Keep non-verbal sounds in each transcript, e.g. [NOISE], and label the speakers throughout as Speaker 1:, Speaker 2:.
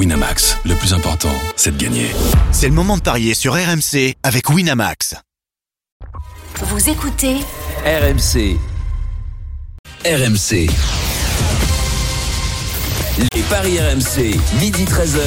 Speaker 1: Winamax, le plus important, c'est de gagner.
Speaker 2: C'est le moment de parier sur RMC avec Winamax.
Speaker 3: Vous écoutez
Speaker 4: RMC. RMC. Les paris RMC, midi 13h.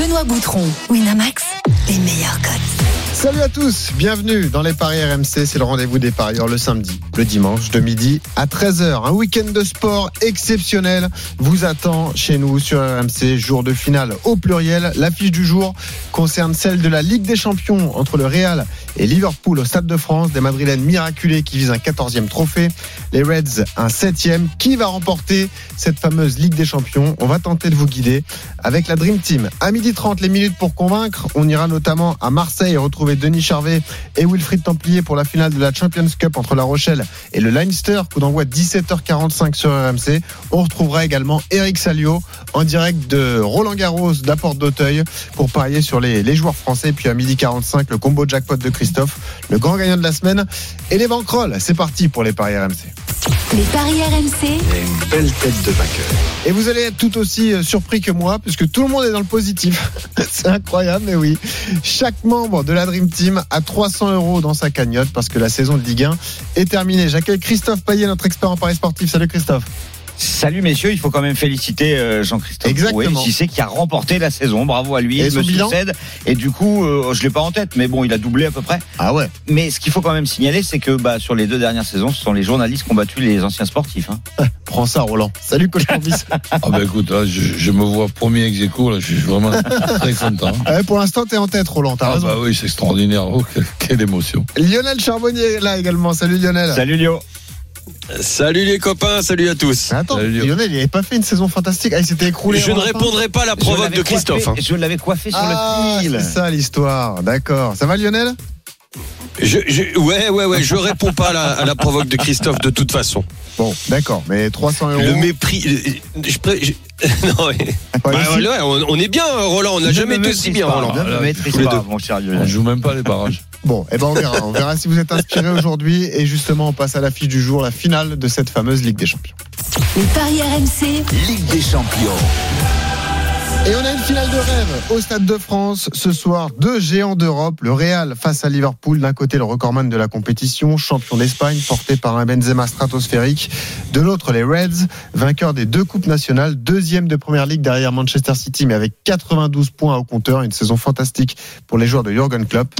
Speaker 3: Benoît Boutron, Winamax, les meilleurs codes.
Speaker 5: Salut à tous, bienvenue dans les Paris RMC, c'est le rendez-vous des parieurs le samedi, le dimanche de midi à 13h. Un week-end de sport exceptionnel vous attend chez nous sur RMC, jour de finale au pluriel. L'affiche du jour concerne celle de la Ligue des Champions entre le Real et Liverpool au Stade de France, des Madrilènes miraculés qui visent un 14e trophée, les Reds un 7e. Qui va remporter cette fameuse Ligue des Champions? On va tenter de vous guider avec la Dream Team. À midi 30, les minutes pour convaincre, on ira notamment à Marseille retrouver Denis Charvet et Wilfried Templier pour la finale de la Champions Cup entre La Rochelle et le Leinster, coup d'envoi 17h45 sur RMC. On retrouvera également Eric Salio en direct de Roland Garros d'Apporte d'Auteuil pour parier sur les, les joueurs français. Puis à midi 45, le combo jackpot de Christophe, le grand gagnant de la semaine et les banquerolles. C'est parti pour les paris RMC.
Speaker 3: Les paris RMC,
Speaker 5: une belle tête de vainqueur. Et vous allez être tout aussi euh, surpris que moi, puisque tout le monde est dans le positif. [LAUGHS] C'est incroyable, mais oui. Chaque membre de la Team a 300 euros dans sa cagnotte parce que la saison de Ligue 1 est terminée. J'accueille Christophe Payet, notre expert en paris sportif. Salut Christophe.
Speaker 6: Salut messieurs, il faut quand même féliciter euh, Jean-Christophe
Speaker 5: Exactement.
Speaker 6: Qui sait qui a remporté la saison. Bravo à lui.
Speaker 5: Et
Speaker 6: il me
Speaker 5: bilan
Speaker 6: succède. Et du coup, euh, je l'ai pas en tête, mais bon, il a doublé à peu près.
Speaker 5: Ah ouais.
Speaker 6: Mais ce qu'il faut quand même signaler, c'est que bah, sur les deux dernières saisons, ce sont les journalistes qui ont battu les anciens sportifs. hein. [LAUGHS]
Speaker 5: Prends ça, Roland. Salut, coach [LAUGHS] Corbis.
Speaker 7: Ah bah écoute, là, je, je me vois premier ex aequo, là, je suis vraiment très content. [LAUGHS]
Speaker 5: Ouais, pour l'instant, t'es en tête, Roland. T'as
Speaker 7: Ah
Speaker 5: raison.
Speaker 7: bah oui, c'est extraordinaire. Oh, quelle, quelle émotion.
Speaker 5: Lionel Charbonnier est là également. Salut Lionel.
Speaker 6: Salut Lio.
Speaker 8: Salut les copains, salut à tous.
Speaker 5: Attends,
Speaker 7: Salut, Lionel.
Speaker 5: Il avait pas fait une saison fantastique. Ah, il s'était écroulé.
Speaker 8: Je ne répondrai pas à la provoque de Christophe.
Speaker 6: coiffé-
Speaker 8: hein.
Speaker 6: Je l'avais coiffé sur
Speaker 5: Ah,
Speaker 6: le fil.
Speaker 5: c'est ça l'histoire. D'accord. Ça va, Lionel?
Speaker 8: Je, je- ouais, ouais, ouais, je réponds pas à la, à la provoque de Christophe de toute façon.
Speaker 5: Bon, d'accord. Mais 300 euros.
Speaker 8: Le mépris. Je, pré- je- [LAUGHS] non, Bah, ouais, on, on est bien, Roland. On n'a jamais été aussi bien,
Speaker 6: pas,
Speaker 8: Roland.
Speaker 7: On joue même pas les barrages.
Speaker 5: Bon, eh ben on verra. On verra si vous êtes inspiré [LAUGHS] aujourd'hui. Et justement, on passe à l'affiche du jour, la finale de cette fameuse Ligue des Champions.
Speaker 3: les paris RMC,
Speaker 4: Ligue des champions.
Speaker 5: Et on a une finale de rêve au Stade de France ce soir. Deux géants d'Europe, le Real face à Liverpool. D'un côté, le recordman de la compétition, champion d'Espagne, porté par un Benzema stratosphérique. De l'autre, les Reds, vainqueurs des deux coupes nationales, deuxième de première ligue derrière Manchester City, mais avec 92 points au compteur. Une saison fantastique pour les joueurs de Jurgen Klopp.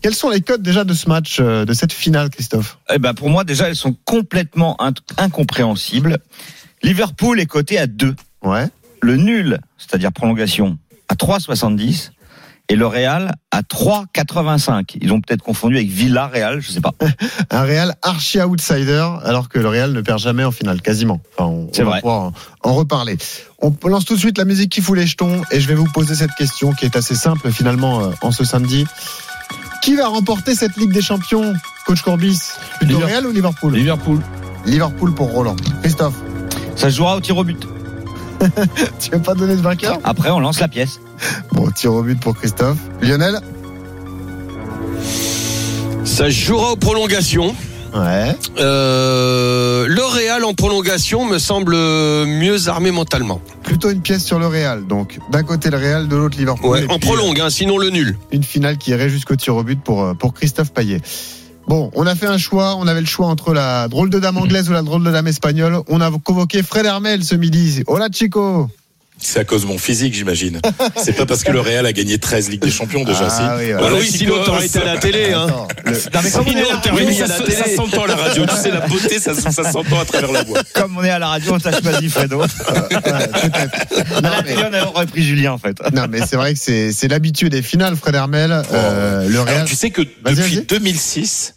Speaker 5: Quels sont les codes déjà de ce match, euh, de cette finale, Christophe?
Speaker 6: Eh ben, pour moi, déjà, elles sont complètement in- incompréhensibles. Liverpool est coté à 2.
Speaker 5: Ouais.
Speaker 6: Le nul, c'est-à-dire prolongation, à 3,70 et le Real à 3,85. Ils ont peut-être confondu avec Villarreal, je sais pas. [LAUGHS]
Speaker 5: Un Real archi outsider, alors que le Real ne perd jamais en finale, quasiment. Enfin, on,
Speaker 6: C'est
Speaker 5: on va
Speaker 6: vrai.
Speaker 5: pouvoir en, en reparler. On lance tout de suite la musique qui fout les jetons et je vais vous poser cette question qui est assez simple finalement euh, en ce samedi. Qui va remporter cette Ligue des Champions, coach Corbis? Plutôt
Speaker 7: Liverpool.
Speaker 5: Real ou Liverpool?
Speaker 7: Liverpool.
Speaker 5: Liverpool pour Roland. Christophe,
Speaker 6: Ça se jouera au tir au but. [LAUGHS]
Speaker 5: tu veux pas donner de vainqueur
Speaker 6: Après, on lance la pièce.
Speaker 5: Bon, tir au but pour Christophe. Lionel
Speaker 8: Ça se jouera aux prolongations.
Speaker 5: Ouais.
Speaker 8: Euh, le Real en prolongation me semble mieux armé mentalement.
Speaker 5: Plutôt une pièce sur le Real. Donc, d'un côté le Real, de l'autre Liverpool.
Speaker 8: Ouais, en
Speaker 5: puis,
Speaker 8: prolongue, hein, sinon le nul.
Speaker 5: une finale qui irait jusqu'au tir au but pour, euh, pour Christophe Payet. Bon, on a fait un choix. On avait le choix entre la drôle de dame anglaise ou la drôle de dame espagnole. On a convoqué Fred Hermel ce midi. Hola, Chico.
Speaker 9: C'est à cause de mon physique, j'imagine. C'est pas parce que le Real a gagné 13 Ligues des Champions déjà, si.
Speaker 5: Ah oui,
Speaker 9: Voilà,
Speaker 8: oui,
Speaker 9: Chico,
Speaker 8: sinon t'aurais été à la télé. Hein.
Speaker 5: Attends, le-
Speaker 6: Non, mais comme on est à la
Speaker 9: ça,
Speaker 8: la télé.
Speaker 9: ça s'entend à la radio, tu sais, la beauté, ça, ça s'entend à travers la voix.
Speaker 6: Comme on est à la radio, on t'a choisi Fredo. À la télé, on aurait pris Julien, en fait.
Speaker 5: Non, mais c'est vrai que c'est l'habitude des finales, Fred Hermel. Euh, le
Speaker 9: Alors,
Speaker 5: Real.
Speaker 9: tu sais que depuis
Speaker 5: vas-y.
Speaker 9: 2006,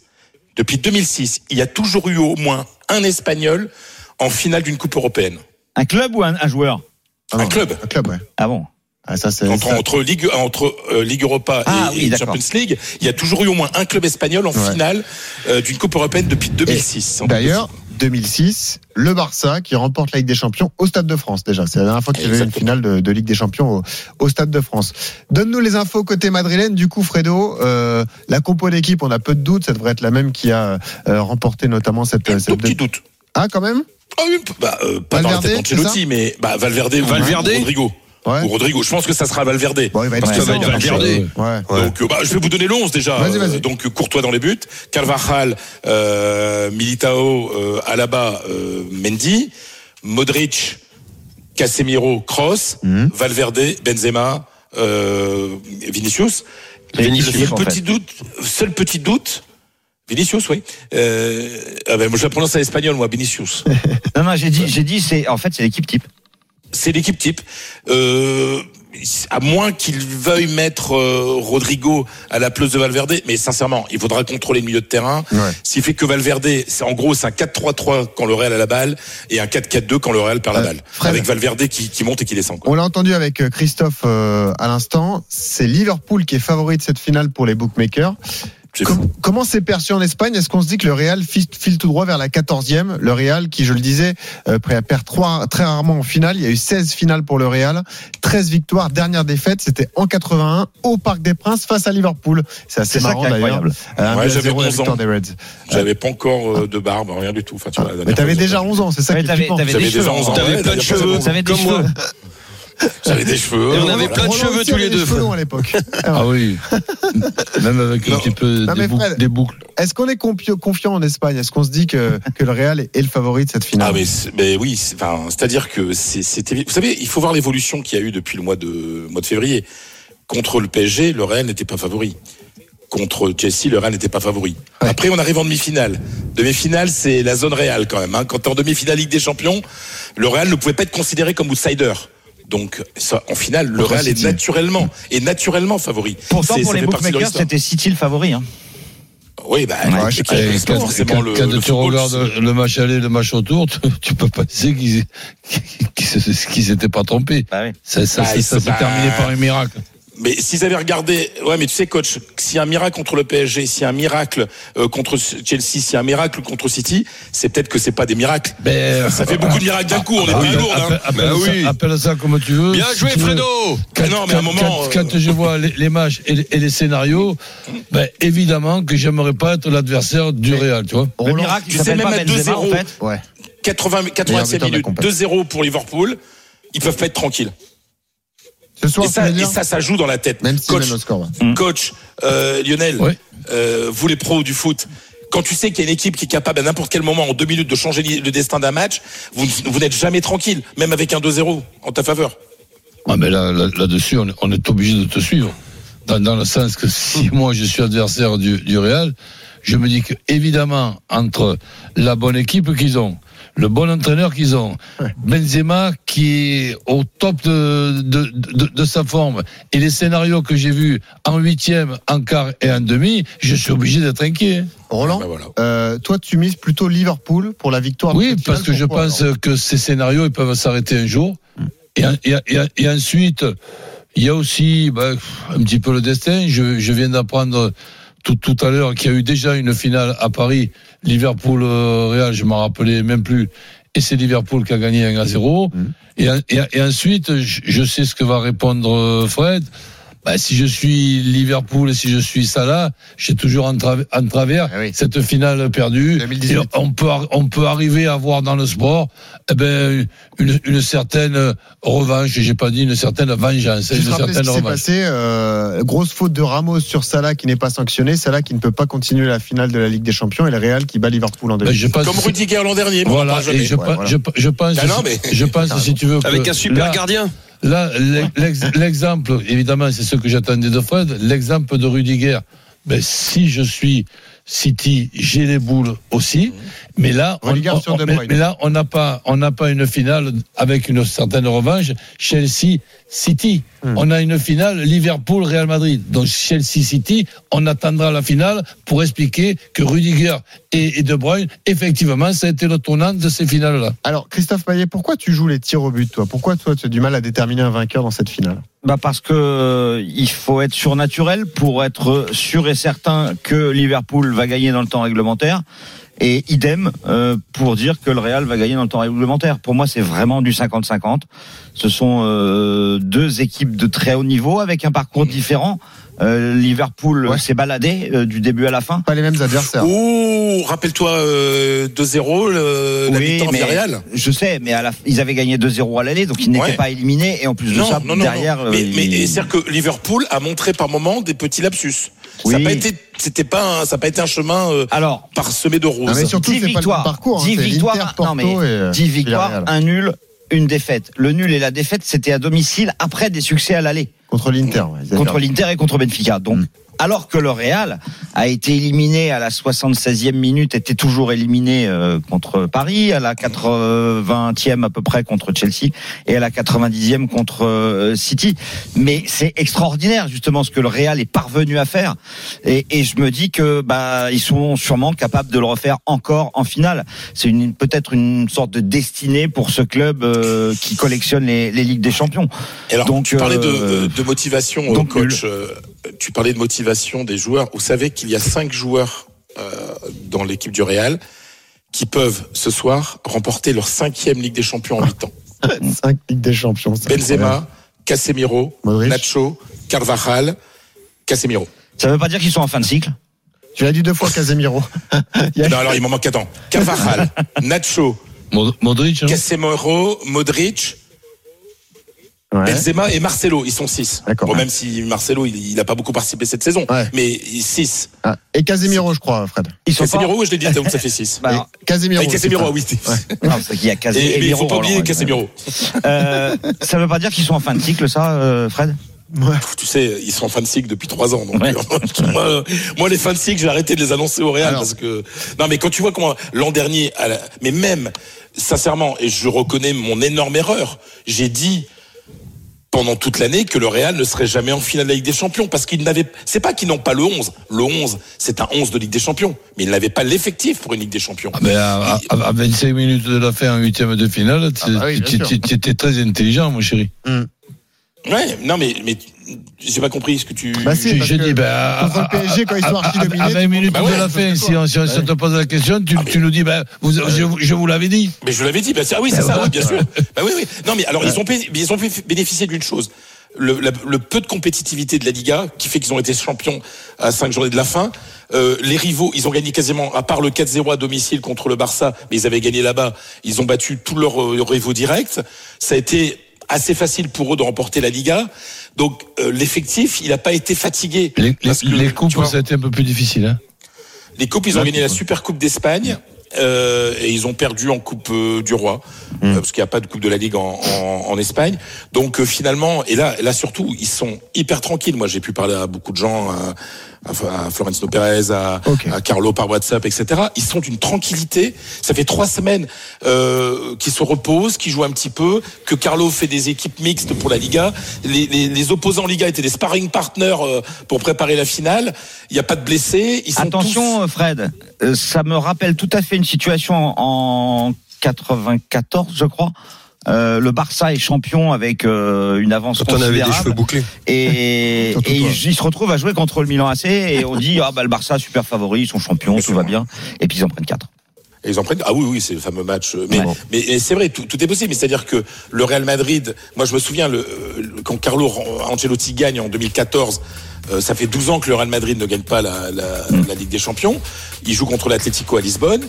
Speaker 9: depuis 2006, il y a toujours eu au moins un Espagnol en finale d'une Coupe européenne.
Speaker 6: Un club ou un, un joueur?
Speaker 5: Ah
Speaker 9: un
Speaker 5: non,
Speaker 9: club.
Speaker 5: Un club, ouais.
Speaker 6: Ah bon
Speaker 5: Ah, ça, c'est.
Speaker 9: Entre,
Speaker 5: ça-
Speaker 9: entre Ligue, entre euh, Ligue Europa
Speaker 6: Ah
Speaker 9: et,
Speaker 6: oui,
Speaker 9: et. Champions League, il y a toujours eu au moins un club espagnol en
Speaker 5: Ouais.
Speaker 9: finale euh, d'une Coupe européenne depuis 2006. En
Speaker 5: D'ailleurs, 2006, le Barça qui remporte la Ligue des Champions au Stade de France déjà. C'est la dernière fois qu'il y avait une finale de, de Ligue des Champions au, au Stade de France. Donne-nous les infos côté madrilène. Du coup, Fredo, euh, la compo d'équipe, on a peu de doutes. Ça devrait être la même qui a euh, remporté notamment cette.
Speaker 9: Un
Speaker 5: cette
Speaker 9: petit doute.
Speaker 5: Ah, quand même
Speaker 9: Ah oui, bah, euh, pas dans la
Speaker 5: Valverde,
Speaker 9: tête d'Ancelotti, mais bah, Valverde ou
Speaker 8: Valverde
Speaker 9: Rodrigo.
Speaker 5: Ouais.
Speaker 9: ou Rodrigo. Je pense que ça sera Valverde.
Speaker 5: Bon, il va être
Speaker 9: Parce que
Speaker 5: présent,
Speaker 9: Valverde-
Speaker 8: Valverde.
Speaker 5: Ouais.
Speaker 9: Donc, bah, je vais vous donner le 11 déjà. Euh, donc, Courtois dans les buts, Carvajal, euh, Militao, euh, Alaba, euh, Mendy, Modric, Casemiro, Kroos,
Speaker 5: Mhm.
Speaker 9: Valverde, Benzema, euh, Vinicius.
Speaker 6: Vinicius,
Speaker 9: le seul
Speaker 6: en
Speaker 9: petit
Speaker 6: fait.
Speaker 9: doute, seul petit doute, Vinicius, oui. Euh, ah ben, moi, je la prononce à l'espagnol, moi, Vinicius. [LAUGHS]
Speaker 6: Non, non, j'ai dit, j'ai dit, c'est, en fait, c'est l'équipe type.
Speaker 9: c'est l'équipe type. Euh, à moins qu'il veuille mettre euh, Rodrigo à la place de Valverde, mais sincèrement, il faudra contrôler le milieu de terrain.
Speaker 5: Ouais.
Speaker 9: S'il fait que Valverde, c'est en gros c'est un 4-3-3 quand le Real a la balle et un 4-4-2 quand le Real perd la balle,
Speaker 5: Fred.
Speaker 9: avec Valverde qui, qui monte et qui descend. quoi.
Speaker 5: On l'a entendu avec euh, Christophe euh, à l'instant. C'est Liverpool qui est favori de cette finale pour les bookmakers. Com- comment c'est perçu en Espagne? Est-ce qu'on se dit que le Real file, file tout droit vers la 14e Le Real, qui, je le disais, euh, prêt à perdre trois, très rarement en finale. Il y a eu 16 finales pour le Real, 13 victoires. Dernière défaite, c'était en 81 au Parc des Princes face à Liverpool. C'est assez marrant d'ailleurs. Euh,
Speaker 9: Ouais,
Speaker 5: 1
Speaker 9: j'avais
Speaker 5: 0 la
Speaker 9: 11
Speaker 5: victoire
Speaker 9: ans.
Speaker 5: des Reds.
Speaker 9: J'avais pas encore euh, de barbe, rien du tout. Enfin, tu vois, la
Speaker 5: Mais t'avais déjà
Speaker 9: j'avais-
Speaker 5: 11 ans, c'est ça est
Speaker 6: t'avais-
Speaker 9: déjà
Speaker 6: cheveux.
Speaker 9: 11 ans.
Speaker 8: T'avais plein de cheveux. Comme moi. [LAUGHS]
Speaker 9: J'avais des cheveux.
Speaker 8: Et on avait plein de
Speaker 5: Roland
Speaker 8: cheveux tous
Speaker 5: avait
Speaker 8: les deux.
Speaker 5: cheveux longs à l'époque. [LAUGHS]
Speaker 7: Ah oui. Même avec
Speaker 5: Non.
Speaker 7: un petit peu
Speaker 5: Non,
Speaker 7: des, boucles,
Speaker 5: Fred-
Speaker 7: des boucles.
Speaker 5: Est-ce qu'on est confiant en Espagne? Est-ce qu'on se dit que, que le Real est, est le favori de cette finale?
Speaker 9: Ah mais, mais oui, c'est-à-dire que c'était, vous savez, il faut voir l'évolution qu'il y a eu depuis le mois de mois de février. Contre le PSG, le Real n'était pas favori. Contre Chelsea, le Real n'était pas favori.
Speaker 5: Ouais.
Speaker 9: Après, on arrive en demi-finale. Demi-finale, c'est la zone Real quand même. Hein. Quand t'es en demi-finale Ligue des Champions, le Real ne pouvait pas être considéré comme outsider. Donc, ça, en finale, le Real est naturellement, est naturellement favori.
Speaker 6: Pourtant, pour les bookmakers, c'était City le favori. Hein.
Speaker 9: Oui, bah,
Speaker 5: Ouais, je pas.
Speaker 9: c'est pas
Speaker 7: Quand,
Speaker 9: forcément
Speaker 7: quand-
Speaker 9: le,
Speaker 7: quand
Speaker 9: le
Speaker 7: tu
Speaker 9: football,
Speaker 7: regardes le match aller, le match retour, tu, tu peux penser qu'ils qu'ils qu'ils s'étaient pas trompés.
Speaker 6: Bah oui.
Speaker 7: Ça, ça,
Speaker 9: Bah,
Speaker 7: ça,
Speaker 9: ils
Speaker 7: ça
Speaker 9: se-
Speaker 7: s'est
Speaker 9: bah,
Speaker 7: terminé par un miracle.
Speaker 9: Mais s'ils avaient regardé, ouais, mais tu sais, coach, s'il y a un miracle contre le PSG, s'il y a un miracle euh, contre Chelsea, s'il y a un miracle contre City, c'est peut-être que c'est pas des miracles.
Speaker 7: Ben,
Speaker 9: Ça fait beaucoup de miracles d'un coup, on est pas
Speaker 7: appelle,
Speaker 9: lourd, hein.
Speaker 7: appelle-
Speaker 8: Bah
Speaker 7: ça,
Speaker 8: oui.
Speaker 7: appelle ça comme tu veux.
Speaker 8: Bien
Speaker 7: Si
Speaker 8: joué. Fredo
Speaker 7: Quand,
Speaker 9: non, mais à un moment,
Speaker 7: quand-
Speaker 9: euh,
Speaker 7: quand je vois les, les matchs et les, et les scénarios, ben, évidemment que j'aimerais pas être l'adversaire du Real, tu vois.
Speaker 6: Le
Speaker 5: Roland,
Speaker 6: miracle,
Speaker 9: tu sais même
Speaker 6: pas
Speaker 9: mettre
Speaker 6: Benzema, en
Speaker 9: 2-0.
Speaker 6: fait.
Speaker 5: Ouais.
Speaker 9: 80,
Speaker 5: Meilleur
Speaker 9: 85
Speaker 5: buteur de la
Speaker 9: minutes,
Speaker 5: compète.
Speaker 9: 2-0 pour Liverpool, ils peuvent pas être tranquilles.
Speaker 5: Ce soir,
Speaker 9: Et ça, et ça, ça joue dans la tête.
Speaker 5: Même si
Speaker 9: coach,
Speaker 5: score. ouais.
Speaker 9: coach, euh, Lionel,
Speaker 7: Ouais.
Speaker 9: euh, vous les pros du foot, quand tu sais qu'il y a une équipe qui est capable à n'importe quel moment, en deux minutes, de changer le destin d'un match, vous, vous n'êtes jamais tranquille, même avec un 2-0 en ta faveur.
Speaker 7: Ah, mais là, là- là-dessus, on, est- on est obligé de te suivre. Dans, dans le sens que si moi je suis adversaire du, du Real, je me dis que évidemment entre la bonne équipe qu'ils ont, le bon entraîneur qu'ils ont. Benzema qui est au top de, de, de, de sa forme et les scénarios que j'ai vus en huitième, en quart et en demi, je suis obligé d'être inquiet.
Speaker 5: Roland,
Speaker 9: Bah voilà.
Speaker 5: euh, toi, tu mises plutôt Liverpool pour la victoire. de
Speaker 7: Oui, parce que je pense
Speaker 5: alors
Speaker 7: que ces scénarios ils peuvent s'arrêter un jour. Et, en- et, et- et ensuite, il y a aussi ben, un petit peu le destin. Je, je viens d'apprendre tout, tout à l'heure qu'il y a eu déjà une finale à Paris, Liverpool-Real, je m'en rappelais même plus. Et c'est Liverpool qui a gagné 1 à 0.
Speaker 5: Mhm.
Speaker 7: Et, en- et, et ensuite, je, je sais ce que va répondre euh, Fred. Ben, si je suis Liverpool et si je suis Salah, j'ai toujours en, tra- en travers
Speaker 5: oui.
Speaker 7: cette finale perdue.
Speaker 5: 2018.
Speaker 7: Et on peut, on peut arriver à voir dans le sport eh ben, une, une certaine revanche, j'ai pas dit une certaine vengeance,
Speaker 5: Tu
Speaker 7: une
Speaker 5: rappelles ce
Speaker 7: certaine
Speaker 5: qui s'est
Speaker 7: revanche.
Speaker 5: passé euh, Grosse faute de Ramos sur Salah qui n'est pas sanctionné. Salah qui ne peut pas continuer la finale de la Ligue des Champions et le Real qui bat Liverpool en
Speaker 7: Ben,
Speaker 5: demi.
Speaker 7: je pense
Speaker 9: Comme Rudiger l'an dernier,
Speaker 7: Voilà, je,
Speaker 5: Ouais, voilà.
Speaker 7: je, je pense,
Speaker 9: Ah non, mais-
Speaker 7: je pense, si tu veux, que
Speaker 8: Avec un super
Speaker 7: là,
Speaker 8: gardien.
Speaker 7: Là, l'ex- l'exemple, évidemment, c'est ce que j'attendais de Fred. L'exemple de Rudiger. Ben, si je suis City, j'ai les boules aussi. Mais là, on,
Speaker 5: Rudiger
Speaker 7: on-
Speaker 5: sur De
Speaker 7: mais,
Speaker 5: Bruyne.
Speaker 7: mais là, on n'a pas, on n'a pas une finale avec une certaine revanche. Chelsea, City.
Speaker 5: Hmm.
Speaker 7: On a une finale Liverpool, Real Madrid. Donc Chelsea, City. On attendra la finale pour expliquer que Rudiger et, et De Bruyne, effectivement, ça a été le tournant de ces finales-là.
Speaker 5: Alors, Christophe Payet, pourquoi tu joues les tirs au but, toi? Pourquoi, toi, tu as du mal à déterminer un vainqueur dans cette finale?
Speaker 6: Bah parce que euh, il faut être surnaturel pour être sûr et certain que Liverpool va gagner dans le temps réglementaire. Et idem euh, pour dire que le Real va gagner dans le temps réglementaire. Pour moi, c'est vraiment du 50-50. Ce sont euh, deux équipes de très haut niveau avec un parcours différent. Euh, Liverpool
Speaker 5: Ouais.
Speaker 6: s'est baladé euh, du début à la fin.
Speaker 5: Pas les mêmes adversaires.
Speaker 9: Ouh, rappelle-toi euh, 2-0 le, la
Speaker 6: Oui,
Speaker 9: victoire
Speaker 6: mais
Speaker 9: Villarreal.
Speaker 6: je sais, mais à la, ils avaient gagné 2-0 à l'aller, donc ils n'étaient
Speaker 9: Ouais.
Speaker 6: pas éliminés. Et en plus de
Speaker 9: Non,
Speaker 6: ça,
Speaker 9: non, non,
Speaker 6: derrière,
Speaker 9: non. Mais,
Speaker 6: euh,
Speaker 9: mais
Speaker 6: ils-
Speaker 9: c'est-à-dire que Liverpool a montré par moments des petits lapsus. Ça
Speaker 6: Oui.
Speaker 9: n'a pas été, c'était pas, un- ça n'a pas été un chemin euh,
Speaker 6: alors
Speaker 9: parsemé de roses.
Speaker 5: Non, mais surtout,
Speaker 6: 10
Speaker 5: c'est pas le
Speaker 6: victoires,
Speaker 5: parcours. hein.
Speaker 6: 10
Speaker 5: C'est
Speaker 6: victoires, non, mais
Speaker 5: et, euh,
Speaker 6: 10 victoires, un nul, une défaite. Le nul et la défaite, c'était à domicile après des succès à l'aller.
Speaker 5: Contre l'Inter. ouais,
Speaker 6: contre l'Inter et contre Benfica. Donc,
Speaker 5: Mm.
Speaker 6: Alors que le Real a été éliminé à la 76e minute, était toujours éliminé euh, contre Paris, à la 80e à peu près contre Chelsea et à la 90e contre euh, City. Mais c'est extraordinaire justement ce que le Real est parvenu à faire. Et, et je me dis que bah ils sont sûrement capables de le refaire encore en finale. C'est une peut-être une sorte de destinée pour ce club euh, qui collectionne les, les ligues des champions.
Speaker 9: Et alors,
Speaker 6: Donc,
Speaker 9: tu parlais de, de motivation,
Speaker 6: donc
Speaker 9: coach. Tu parlais de motivation des joueurs. Vous savez qu'il y a cinq joueurs euh, dans l'équipe du Real qui peuvent ce soir remporter leur cinquième Ligue des Champions en huit ans. [LAUGHS]
Speaker 5: 5 Ligue des Champions.
Speaker 9: Benzema, Casemiro,
Speaker 5: Modric.
Speaker 9: Nacho, Carvajal, Casemiro.
Speaker 6: Ça veut pas dire qu'ils sont en fin de cycle?
Speaker 5: Tu l'as dit deux fois, Casemiro. A- [LAUGHS]
Speaker 9: Non, alors il m'en manque attends. Carvajal, [LAUGHS] Nacho,
Speaker 7: Mod- Modric, hein?
Speaker 9: Casemiro, Modric,
Speaker 5: Ouais.
Speaker 9: Benzema et Marcelo. Ils sont six.
Speaker 5: D'accord.
Speaker 9: Bon, même si Marcelo, il, il a pas beaucoup participé cette saison,
Speaker 5: Ouais.
Speaker 9: mais six.
Speaker 5: Ah, Et Casemiro, je crois, Fred.
Speaker 6: Ils sont
Speaker 9: Casemiro, je l'ai dit, donc ça fait six. [LAUGHS]
Speaker 6: Bah, alors,
Speaker 5: Et Casemiro.
Speaker 9: Casemiro, oui.
Speaker 6: pas- non, c'est qu'il y a
Speaker 9: Et,
Speaker 6: Casemiro.
Speaker 9: mais il faut pas oublier Casemiro.
Speaker 6: Euh, ça veut pas dire qu'ils sont en fin de cycle, ça, euh, Fred?
Speaker 9: Pff, Tu sais, ils sont en fin de cycle depuis trois ans. Donc
Speaker 6: Ouais.
Speaker 9: euh, [LAUGHS] moi, moi, les fins de cycle, j'ai arrêté de les annoncer au Real
Speaker 5: Alors.
Speaker 9: parce que non, mais quand tu vois comment l'an dernier, mais même sincèrement, et je reconnais mon énorme erreur, j'ai dit pendant toute l'année que le Real ne serait jamais en finale de la Ligue des Champions parce qu'ils n'avaient c'est pas qu'ils n'ont pas le 11 le 11 c'est un 11 de Ligue des Champions. Mais ils n'avaient pas l'effectif pour une Ligue des Champions.
Speaker 7: Ah, mais à, à- à 25 minutes de la fin en huitième de finale, tu
Speaker 5: Ah bah oui,
Speaker 7: tu- étais très intelligent, mon chéri.
Speaker 9: Ouais non mais mais j'ai pas compris ce que tu
Speaker 5: Bah, si,
Speaker 7: ben, à,
Speaker 5: contre le PSG, quand ils sont archi
Speaker 7: à-
Speaker 5: dominés,
Speaker 7: à 20 minutes
Speaker 9: Bah
Speaker 7: de
Speaker 9: ouais,
Speaker 7: la fin, si on, si on- si on te pose la question, tu, tu nous dis, ben, vous, je, vous- je vous l'avais dit.
Speaker 9: Mais je l'avais dit, bah, c'est- ah oui, c'est ça, oui, bien sûr. Bah oui, oui. Non, mais alors, ils ont, ils ont fait bénéficier d'une chose. Le, la- le peu de compétitivité de la Liga, qui fait qu'ils ont été champions à cinq journées de la fin. Euh, les rivaux, ils ont gagné quasiment, à part le 4-0 à domicile contre le Barça, mais ils avaient gagné là-bas. Ils ont battu tous leurs euh, rivaux directs. Ça a été assez facile pour eux de remporter la Liga. Donc, euh, l'effectif, il n'a pas été fatigué.
Speaker 7: Les, les,
Speaker 9: Parce que,
Speaker 7: les coupes,
Speaker 9: vois,
Speaker 7: ça a été un peu plus difficile. Hein.
Speaker 9: les coupes, ils ont gagné la Super Coupe d'Espagne euh, et ils ont perdu en Coupe euh, du Roi euh, parce qu'il n'y a pas de Coupe de la Ligue en, en, en Espagne. Donc euh, finalement, et là, là surtout, ils sont hyper tranquilles. Moi, j'ai pu parler à beaucoup de gens, à, Florentino Pérez, à, à Carlo par WhatsApp, etc. Ils sont d'une tranquillité. Ça fait trois semaines euh, qu'ils se reposent, qu'ils jouent un petit peu, que Carlo fait des équipes mixtes pour la Liga. Les, les, les opposants Liga étaient des sparring partners euh, pour préparer la finale. Il n'y a pas de blessés. Ils sont
Speaker 6: Attention, Fred, euh, ça me rappelle tout à fait une situation en 94, je crois. Euh, le Barça est champion avec euh, une avance
Speaker 8: Quand on avait des
Speaker 6: considérable
Speaker 8: cheveux bouclés.
Speaker 6: et, [LAUGHS] et il, il se retrouve à jouer contre le Milan AC et on dit ah bah le Barça super favori, ils sont champions, tout va bien et puis ils en prennent quatre.
Speaker 9: Et ils en prennent. Ah oui, oui, c'est le fameux match. Mais,
Speaker 6: Ouais.
Speaker 9: mais c'est vrai, tout, tout est possible. Mais c'est-à-dire que le Real Madrid, moi je me souviens, le, le- quand Carlo Ancelotti gagne en 2014, euh, ça fait 12 ans que le Real Madrid ne gagne pas la, la, la Ligue des Champions. Il joue contre l'Atlético à Lisbonne.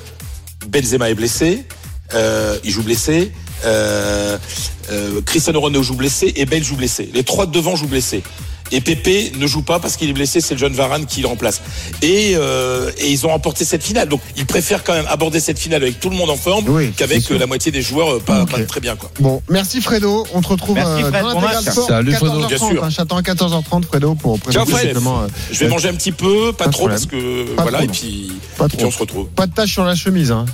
Speaker 9: Benzema est blessé. Euh, il joue blessé. Euh, euh, Cristiano Ronaldo joue blessé et Bale joue blessé. Les trois de devant jouent blessés. Et Pépé ne joue pas parce qu'il est blessé, c'est le jeune Varane qui le remplace. Et, euh, et ils ont remporté cette finale. Donc ils préfèrent quand même aborder cette finale avec tout le monde en forme
Speaker 5: Oui,
Speaker 9: qu'avec euh, la moitié des joueurs euh, pas, très bien. Quoi.
Speaker 5: Bon, merci Fredo. On te retrouve
Speaker 6: Merci,
Speaker 5: euh,
Speaker 6: Fred,
Speaker 5: dans
Speaker 6: bon
Speaker 5: l'intégral
Speaker 6: match.
Speaker 5: sport.
Speaker 7: Salut, Fredo.
Speaker 5: 14h30.
Speaker 9: Bien sûr.
Speaker 5: hein, J'attends à 14h30 Fredo pour présenter
Speaker 9: Fred.
Speaker 5: justement, euh,
Speaker 9: Je vais manger un petit peu, pas, trop
Speaker 5: problème.
Speaker 9: parce que
Speaker 5: Pas
Speaker 9: voilà,
Speaker 5: trop,
Speaker 9: et puis,
Speaker 5: Pas
Speaker 9: et puis
Speaker 5: trop.
Speaker 9: on se retrouve.
Speaker 5: Pas de tache sur la chemise, hein.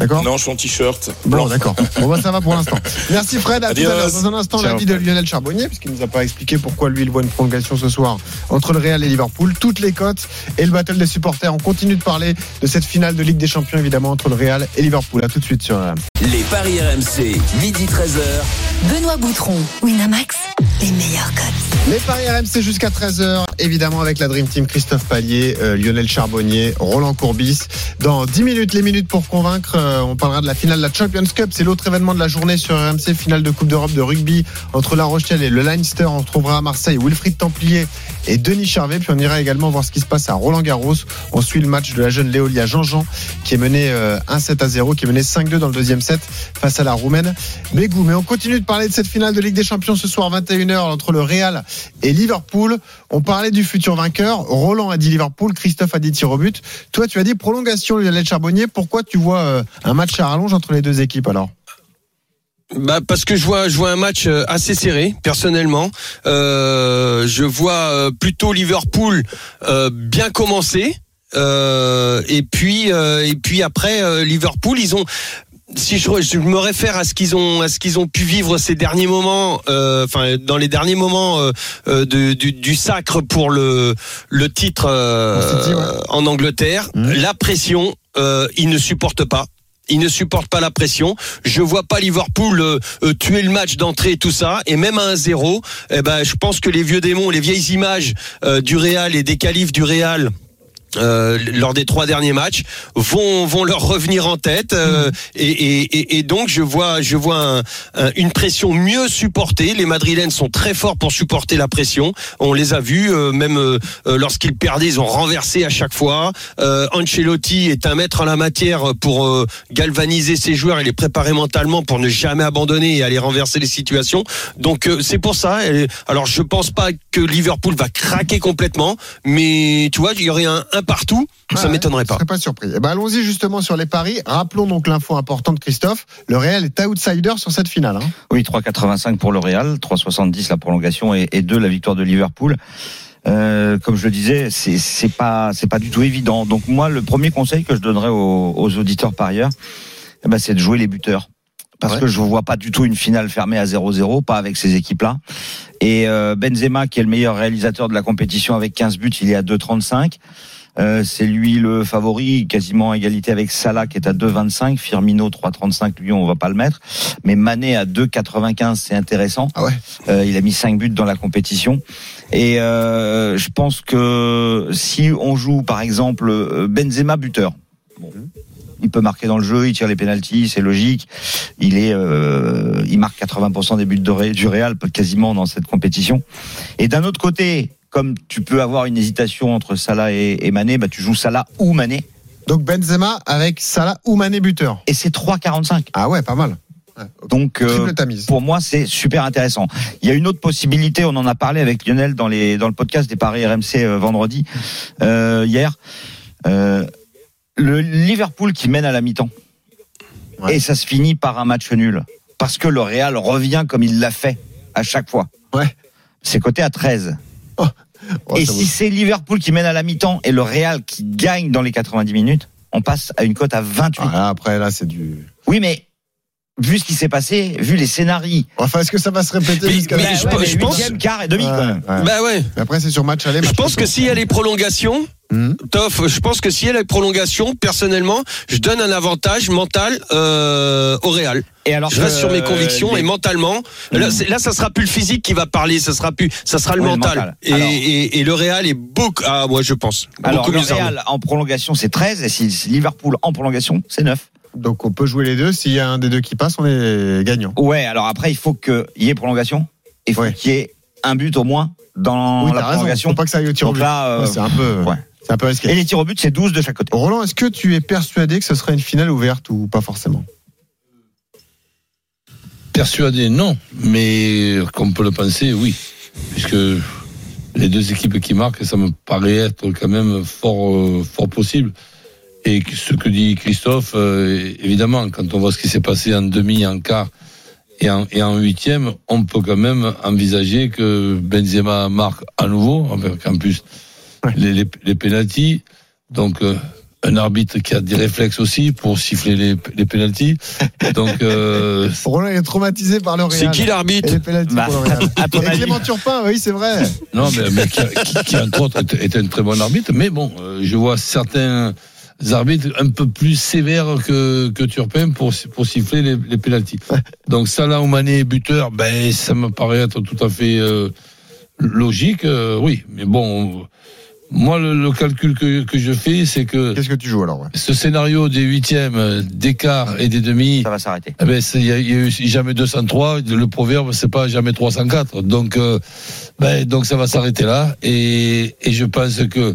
Speaker 5: D'accord
Speaker 9: Non, en t-shirt.
Speaker 5: Bon,
Speaker 9: blanc.
Speaker 5: d'accord. Bon, bah, ça va pour l'instant. [LAUGHS] Merci Fred. À tout à l'heure. Dans un instant, l'avis de Lionel Charbonnier, puisqu'il nous a pas expliqué pourquoi lui, il voit une prolongation ce soir entre le Real et Liverpool. Toutes les cotes et le battle des supporters. On continue de parler de cette finale de Ligue des Champions, évidemment, entre le Real et Liverpool. À tout de suite sur.
Speaker 4: Les paris RMC, midi 13h.
Speaker 3: Benoît Boutron, Winamax, les meilleurs cotes.
Speaker 5: Les paris RMC jusqu'à 13h, évidemment avec la Dream Team Christophe Pallier, euh, Lionel Charbonnier, Roland Courbis. Dans 10 minutes, les minutes pour convaincre, euh, on parlera de la finale de la Champions Cup. C'est l'autre événement de la journée sur RMC, finale de Coupe d'Europe de rugby entre La Rochelle et le Leinster. On retrouvera à Marseille Wilfried Templier et Denis Charvet. Puis on ira également voir ce qui se passe à Roland Garros. On suit le match de la jeune Léolia Jean-Jean qui est menée euh, 1-7 à 0, qui est menée 5-2 dans le deuxième set face à la Roumaine Bégou. Mais on continue de parler de cette finale de Ligue des Champions ce soir 21h entre le Real et Liverpool. On parlait du futur vainqueur. Roland a dit Liverpool, Christophe a dit tir au but. Toi, tu as dit prolongation Lionel Charbonnier. Pourquoi tu vois euh, un match à rallonge entre les deux équipes alors?
Speaker 8: Bah parce que je vois je vois un match euh, assez serré personnellement. Euh, je vois euh, plutôt Liverpool euh, bien commencer. Euh, et puis euh, et puis après euh, Liverpool ils ont si je, je me réfère à ce qu'ils ont à ce qu'ils ont pu vivre ces derniers moments euh, enfin dans les derniers moments euh, de- du, du sacre pour le le titre euh,
Speaker 5: En City, ouais.
Speaker 8: en Angleterre
Speaker 5: Mhm.
Speaker 8: la pression euh, ils ne supportent pas ils ne supportent pas la pression. Je vois pas Liverpool euh, euh, tuer le match d'entrée tout ça. Et même à 1-0, eh ben, je pense que les vieux démons, les vieilles images euh, du Real et des qualifs du Real. Euh, lors des trois derniers matchs vont vont leur revenir en tête euh, et, et, et, et donc je vois je vois un- un- une pression mieux supportée. Les Madrilènes sont très forts pour supporter la pression. On les a vus euh, même euh, euh, lorsqu'ils perdaient ils ont renversé à chaque fois. Euh, Ancelotti est un maître en la matière pour galvaniser ses joueurs. Et les préparer mentalement pour ne jamais abandonner et aller renverser les situations. Donc euh, c'est pour ça. Alors je pense pas que Liverpool va craquer complètement mais tu vois il y aurait un, un partout ça
Speaker 5: Ouais,
Speaker 8: m'étonnerait
Speaker 5: Je
Speaker 8: pas
Speaker 5: serais pas surpris. Eh ben, allons-y justement sur les paris. Rappelons donc l'info importante, Christophe. Le Real est outsider sur cette finale. hein.
Speaker 6: Oui, 3,85 pour le Real, 3,70 la prolongation et, et 2 la victoire de Liverpool. Euh, comme je le disais, c'est c'est pas c'est pas du tout évident. Donc moi, le premier conseil que je donnerais aux, aux auditeurs parieurs, eh ben, c'est de jouer les buteurs. Parce
Speaker 5: Ouais.
Speaker 6: que je vois pas du tout une finale fermée à 0-0, pas avec ces équipes-là. Et euh, Benzema, qui est le meilleur réalisateur de la compétition avec 15 buts, il est à 2,35. Euh, c'est lui le favori, quasiment à égalité avec Salah qui est à 2,25. Firmino 3,35, lui on va pas le mettre. Mais Mané à 2,95, c'est intéressant.
Speaker 5: Ah ouais.
Speaker 6: Euh, il a mis 5 buts dans la compétition. Et euh, je pense que si on joue par exemple Benzema buteur, bon, il peut marquer dans le jeu, il tire les pénalties, c'est logique. Il est, euh, il marque 80% des buts de du Real quasiment dans cette compétition. Et d'un autre côté, comme tu peux avoir une hésitation entre Salah et, et Mané, bah tu joues Salah ou Mané.
Speaker 5: Donc Benzema avec Salah ou Mané buteur.
Speaker 6: Et c'est 3,45.
Speaker 5: Ah ouais, pas mal. Ouais.
Speaker 6: Donc euh, pour moi, c'est super intéressant. Il y a une autre possibilité, on en a parlé avec Lionel dans, les, dans le podcast des Paris RMC euh, vendredi, euh, hier. Le Liverpool qui mène à la mi-temps.
Speaker 5: Ouais.
Speaker 6: Et ça se finit par un match nul. Parce que le Real revient comme il l'a fait à chaque fois.
Speaker 5: Ouais.
Speaker 6: C'est coté à 13.
Speaker 5: Oh,
Speaker 6: et si c'est Liverpool qui mène à la mi-temps et le Real qui gagne dans les 90 minutes, on passe à une cote à 28.
Speaker 5: vaut- Ah, après là, c'est du.
Speaker 6: Oui, mais vu ce qui s'est passé, vu les scénarios,
Speaker 5: Enfin, est-ce que ça va se répéter
Speaker 8: Mais-
Speaker 5: jusqu'à
Speaker 8: mais
Speaker 5: la
Speaker 8: je pense- je pense-
Speaker 6: huitième, quart et demi
Speaker 5: Ouais,
Speaker 6: quand même.
Speaker 5: ouais.
Speaker 8: bah ouais
Speaker 5: Mais après, c'est sur match aller.
Speaker 8: je pense que s'il y a les prolongations
Speaker 5: Hmm.
Speaker 8: Toff, je pense que s'il y a les prolongations, personnellement, je donne un avantage mental euh, au Real.
Speaker 6: Et alors
Speaker 8: Je reste sur mes convictions
Speaker 6: les-
Speaker 8: et mentalement, là,
Speaker 6: Mm.
Speaker 8: c'est- là, ça sera plus le physique qui va parler, ça sera plus, ça sera le
Speaker 6: Oui, le
Speaker 8: mental.
Speaker 6: mental.
Speaker 8: Et,
Speaker 6: Alors-
Speaker 8: et, et le Real est beaucoup, ah moi je pense,
Speaker 6: Alors
Speaker 8: beaucoup
Speaker 6: le
Speaker 8: mieux.
Speaker 6: Real en prolongation c'est 13 et si Liverpool en prolongation c'est 9.
Speaker 5: Donc on peut jouer les deux. S'il y a un des deux qui passe, on est gagnant.
Speaker 6: Ouais, alors après il faut qu'il y ait prolongation. Il faut
Speaker 5: Ouais.
Speaker 6: qu'il y ait un but au moins dans
Speaker 5: oui,
Speaker 6: la
Speaker 5: t'as raison.
Speaker 6: prolongation.
Speaker 5: Faut pas que ça aille au tir au but.
Speaker 6: là, euh,
Speaker 5: Ouais, c'est un peu,
Speaker 6: ouais.
Speaker 5: C'est un peu risqué.
Speaker 6: Et les tirs au but c'est 12 de chaque côté.
Speaker 5: Roland, est-ce que tu es persuadé que ce serait une finale ouverte ou pas forcément?
Speaker 7: Persuadé, non. Mais qu'on peut le penser, oui. Puisque les deux équipes qui marquent, ça me paraît être quand même fort, euh, fort possible. Et ce que dit Christophe, euh, évidemment, quand on voit ce qui s'est passé en demi, en quart et en, et en huitième, on peut quand même envisager que Benzema marque à nouveau, qu'en plus
Speaker 5: Ouais.
Speaker 7: les, les, les pénalties. Donc euh, un arbitre qui a des réflexes aussi pour siffler les, les pénalties. [LAUGHS] Donc euh,
Speaker 5: Roland est traumatisé par le Real.
Speaker 8: C'est qui l'arbitre
Speaker 6: Bah.
Speaker 5: Clément Turpin, oui, c'est vrai.
Speaker 7: Non, mais, mais qui, qui, qui, entre autres, est, est un très bon arbitre. Mais bon, euh, je vois certains arbitres un peu plus sévères que, que Turpin pour, pour siffler les, les pénalties. Donc Salah ou Mané buteur, ben ça me paraît être tout à fait euh, logique, euh, oui. Mais bon, moi, le, le calcul que, que je fais, c'est que
Speaker 5: Qu'est-ce que tu joues alors ouais
Speaker 7: ce scénario des huitièmes, des quarts et des demi,
Speaker 6: Ça va s'arrêter.
Speaker 7: eh ben, il y, a il y a eu jamais 203. Le proverbe, c'est pas jamais 304. Donc, euh, ben, donc ça va s'arrêter là. Et, et je pense que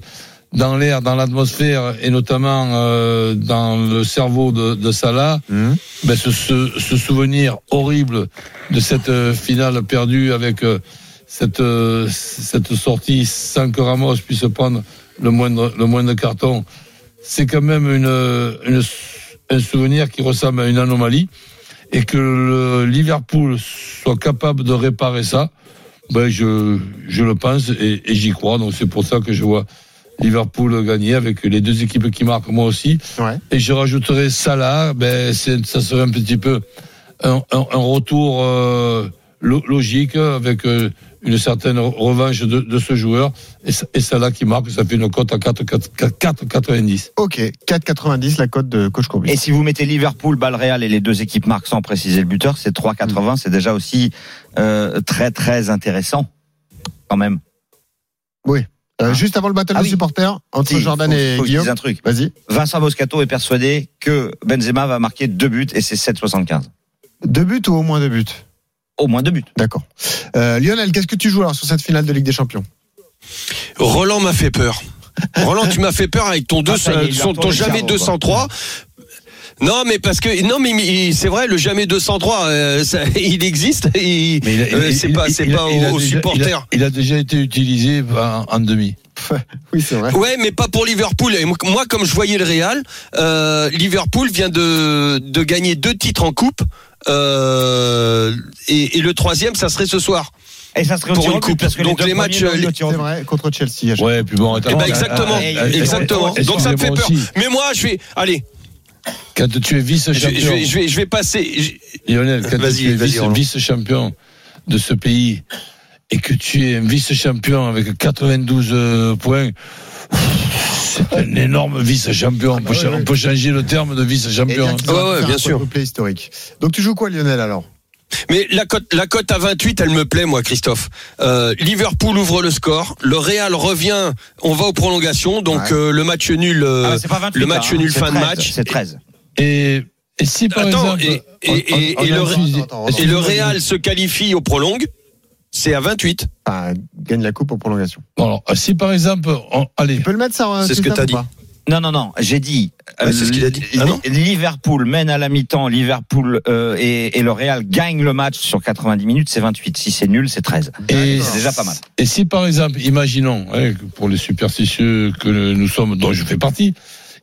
Speaker 7: dans l'air, dans l'atmosphère, et notamment euh, dans le cerveau de, de Salah,
Speaker 5: Mhm.
Speaker 7: ben, ce, ce, ce souvenir horrible de cette euh, finale perdue avec euh, cette, euh, cette sortie sans que Ramos puisse prendre le moindre, le moindre carton, c'est quand même une, une, un souvenir qui ressemble à une anomalie. Et que le Liverpool soit capable de réparer ça, ben je, je le pense et, et j'y crois. Donc c'est pour ça que je vois Liverpool gagner avec les deux équipes qui marquent moi aussi.
Speaker 5: Ouais.
Speaker 7: Et je rajouterai Salah, ben ça serait un petit peu un, un- un retour euh, lo- logique avec euh, une certaine revanche de, de ce joueur. Et, ça- et Salah qui marque, ça fait une cote à 4 4 4 4,90.
Speaker 5: Ok, 4,90 la cote de coach Courbis.
Speaker 6: Et si vous mettez Liverpool, balle Real et les deux équipes marquent sans préciser le buteur, c'est 3,80. C'est déjà aussi euh, très très intéressant quand même.
Speaker 5: Euh, juste avant le battle
Speaker 6: Ah
Speaker 5: de
Speaker 6: oui.
Speaker 5: supporters entre
Speaker 6: Si,
Speaker 5: Jordan
Speaker 6: faut-
Speaker 5: et
Speaker 6: faut
Speaker 5: Guillaume.
Speaker 6: un truc.
Speaker 5: Vas-y.
Speaker 6: Vincent Moscato est persuadé que Benzema va marquer deux buts et c'est 7,75.
Speaker 5: Deux buts ou au moins deux buts?
Speaker 6: Au moins deux buts.
Speaker 5: D'accord. Euh, Lionel, qu'est-ce que tu joues alors sur cette finale de Ligue des Champions?
Speaker 8: Roland m'a fait peur. Roland, tu m'as fait peur avec ton, deux,
Speaker 6: Ah, ça
Speaker 8: son- ton jamais
Speaker 6: cerveau, quoi.
Speaker 8: 203. Non, mais parce que non, mais c'est vrai, le jamais 203, euh, ça, [LAUGHS] il existe. il-
Speaker 7: Mais il a-
Speaker 8: euh, c'est
Speaker 7: il-
Speaker 8: pas, c'est
Speaker 7: il a-
Speaker 8: pas
Speaker 7: il a
Speaker 8: aux, supporters.
Speaker 7: Il a, il a déjà été utilisé en, en demi. [LAUGHS]
Speaker 5: Oui, c'est vrai.
Speaker 8: Ouais, mais pas pour Liverpool. Et moi, comme je voyais le Real, euh, Liverpool vient de, de gagner deux titres en coupe. Euh, et, et le troisième, ça serait ce soir.
Speaker 6: Et ça serait
Speaker 8: Pour une coupe.
Speaker 6: parce que
Speaker 8: Donc
Speaker 6: les,
Speaker 8: matchs, les-
Speaker 5: C'est vrai, contre Chelsea.
Speaker 7: Ouais, puis bon, attends.
Speaker 8: Eh ben
Speaker 6: Ah,
Speaker 8: exactement,
Speaker 6: ah, ah,
Speaker 8: exactement.
Speaker 7: ah,
Speaker 8: Donc ça me fait peur.
Speaker 7: aussi.
Speaker 8: Mais moi, je vais, allez,
Speaker 7: Quand tu es vice-champion,
Speaker 8: je vais, je vais, je vais passer. je-
Speaker 7: Lionel, quand
Speaker 8: Vas-y,
Speaker 7: tu es vice-champion de ce pays et que tu es un vice-champion avec 92 euh, points, un énorme vice-champion. On,
Speaker 5: ouais, ouais.
Speaker 7: on peut changer le terme de vice-champion.
Speaker 8: Ouais, ouais, bien
Speaker 5: un
Speaker 8: sûr.
Speaker 5: historique. Donc tu joues quoi Lionel alors?
Speaker 8: Mais la cote, la cote à 28, elle me plaît, moi, Christophe. Euh, Liverpool ouvre le score. Le Real revient. On va aux prolongations. Donc
Speaker 5: Ouais.
Speaker 8: euh, le match nul. euh,
Speaker 6: Ah, c'est pas 28,
Speaker 8: le match
Speaker 6: hein,
Speaker 8: nul fin de
Speaker 6: 13,
Speaker 8: match.
Speaker 6: C'est 13.
Speaker 7: Et, et si par
Speaker 8: Attends,
Speaker 7: exemple.
Speaker 8: et, et, et- le, Real se qualifie au prolongue, c'est à 28.
Speaker 5: Enfin, gagne la coupe en prolongation.
Speaker 7: Bon, alors, si par exemple. on- allez,
Speaker 5: Tu peux le mettre ça
Speaker 8: C'est ce que t'as
Speaker 5: ou
Speaker 8: dit.
Speaker 5: pas
Speaker 6: Non, non, non. J'ai dit.
Speaker 8: C'est ce qu'il a dit.
Speaker 6: Li-
Speaker 8: Ah non
Speaker 6: Liverpool mène à la mi-temps. Liverpool euh, et, et le Real gagne le match sur 90 minutes. C'est 28. Si c'est nul, c'est 13.
Speaker 7: Et-
Speaker 6: C'est déjà pas mal.
Speaker 7: Et si par exemple, imaginons, hein, pour les superstitieux que nous sommes, dont je fais partie,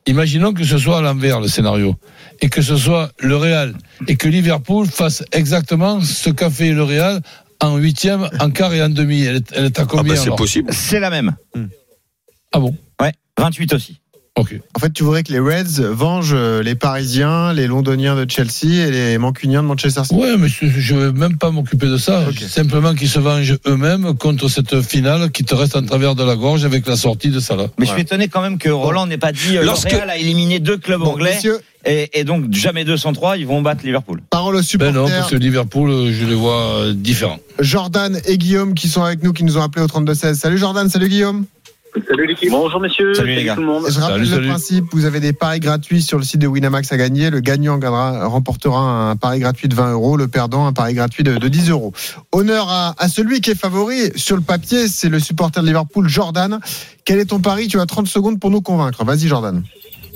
Speaker 7: imaginons que ce soit à l'envers le scénario, et que ce soit le Real, et que Liverpool fasse exactement ce qu'a fait le Real en huitième, en quart et en demi. Elle est, elle est à
Speaker 8: Ah
Speaker 7: combien
Speaker 8: bah c'est possible.
Speaker 6: C'est la même.
Speaker 7: Ah bon?
Speaker 6: Ouais. 28 aussi.
Speaker 7: Ok.
Speaker 5: En fait, tu voudrais que les Reds vengent euh, les Parisiens, les Londoniens de Chelsea et les Mancuniens de Manchester City.
Speaker 7: Ouais, mais je, je vais même pas m'occuper de ça.
Speaker 5: Ok.
Speaker 7: Simplement qu'ils se vengent eux-mêmes contre cette finale qui te reste en travers de la gorge avec la sortie de Salah.
Speaker 6: Mais je suis étonné quand même que Roland n'ait pas dit. euh,
Speaker 8: Lorsque-
Speaker 6: Le Real a éliminé deux clubs
Speaker 5: Bon,
Speaker 6: anglais
Speaker 5: messieurs,
Speaker 6: et, et donc jamais 203. Ils vont battre Liverpool.
Speaker 5: parole aux
Speaker 7: Ben
Speaker 5: supporters.
Speaker 7: non, parce que Liverpool, euh, je les vois euh, différents.
Speaker 5: Jordan et Guillaume qui sont avec nous, qui nous ont appelé au 32-16. Salut Jordan, salut Guillaume.
Speaker 10: Salut l'équipe. Bonjour messieurs.
Speaker 6: Salut, les gars.
Speaker 10: tout le monde.
Speaker 5: Je rappelle
Speaker 7: Salut,
Speaker 5: le
Speaker 7: salut.
Speaker 5: principe, vous avez des paris gratuits sur le site de Winamax à gagner. Le gagnant gagnera, remportera un pari gratuit de 20 euros, le perdant un pari gratuit de, de 10 euros. Honneur à, à celui qui est favori sur le papier, c'est le supporter de Liverpool, Jordan. Quel est ton pari? Tu as 30 secondes pour nous convaincre. Vas-y Jordan.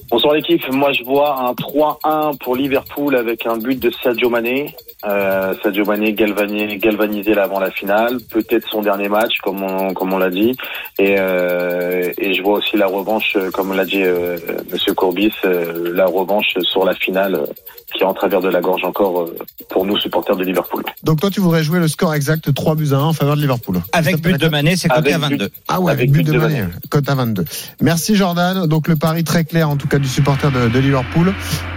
Speaker 10: Bonsoir l'équipe. Moi je vois un 3-1 pour Liverpool avec un but de Sadio Mané. Euh, Sadio Mané galvanisé, galvanisé là avant la finale, peut-être son dernier match comme on, comme on l'a dit. Et, euh, et je vois aussi la revanche, euh, comme l'a dit euh, Monsieur Courbis, euh, la revanche sur la finale euh, qui est en travers de la gorge encore euh, pour nous supporters de Liverpool.
Speaker 5: Donc toi tu voudrais jouer le score exact 3 buts à 1 en faveur de Liverpool.
Speaker 6: Avec but de Mané, c'est coté à
Speaker 10: but-
Speaker 6: 22.
Speaker 5: Ah ouais, avec,
Speaker 10: Avec
Speaker 5: but
Speaker 10: but
Speaker 5: de
Speaker 10: de
Speaker 5: Mané,
Speaker 10: Mané.
Speaker 5: cote à 22. Merci Jordan. Donc le pari très clair en tout cas du supporter de, de Liverpool.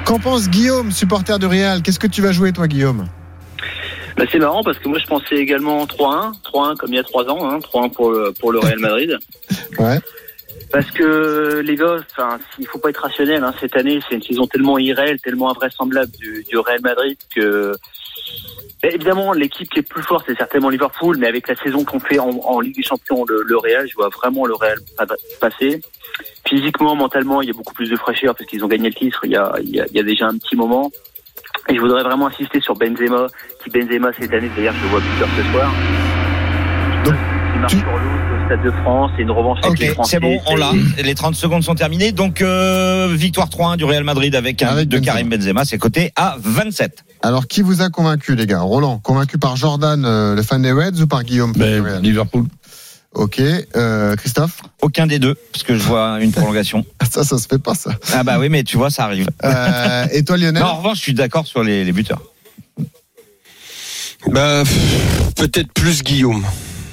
Speaker 5: Qu'en pense Guillaume, supporter de Real? Qu'est-ce que tu vas jouer toi Guillaume?
Speaker 11: Bah, c'est marrant parce que moi je pensais également 3-1, 3-1 comme il y a 3 ans, hein, 3-1 pour le, pour le Real Madrid. [LAUGHS]
Speaker 5: Ouais.
Speaker 11: Parce que les gars, enfin, il faut pas être rationnel. Hein. Cette année, c'est une saison tellement irréelle, tellement invraisemblable du, du Real Madrid que évidemment l'équipe qui est plus forte, c'est certainement Liverpool, mais avec la saison qu'on fait en, en Ligue des Champions, le, le Real, je vois vraiment le Real pa- passer. Physiquement, mentalement, il y a beaucoup plus de fraîcheur parce qu'ils ont gagné le titre. Il y a, il y a, il y a déjà un petit moment. Et je voudrais vraiment insister sur Benzema, qui Benzema cette année, d'ailleurs, je le vois buteur ce soir. Il marche sur l'autre au Stade de France, c'est une revanche avec les Français.
Speaker 6: c'est bon, on l'a. Les 30 secondes sont terminées. Donc, euh, victoire 3-1 du Real Madrid avec un
Speaker 5: Avec
Speaker 6: de
Speaker 5: Benzema.
Speaker 6: Karim Benzema. C'est coté à 27.
Speaker 5: Alors, qui vous a convaincu, les gars? Roland, convaincu par Jordan, euh, le fan des Reds, ou par Guillaume?
Speaker 7: Ben, Liverpool.
Speaker 5: Ok. Euh, Christophe
Speaker 6: Aucun des deux, parce que je vois une prolongation. [LAUGHS]
Speaker 5: Ça, ça se fait pas, ça.
Speaker 6: Ah bah oui, mais tu vois, ça arrive.
Speaker 5: Euh, et toi, Lionel
Speaker 6: Non, en revanche, je suis d'accord sur les, les buteurs.
Speaker 8: Bah, peut-être plus Guillaume.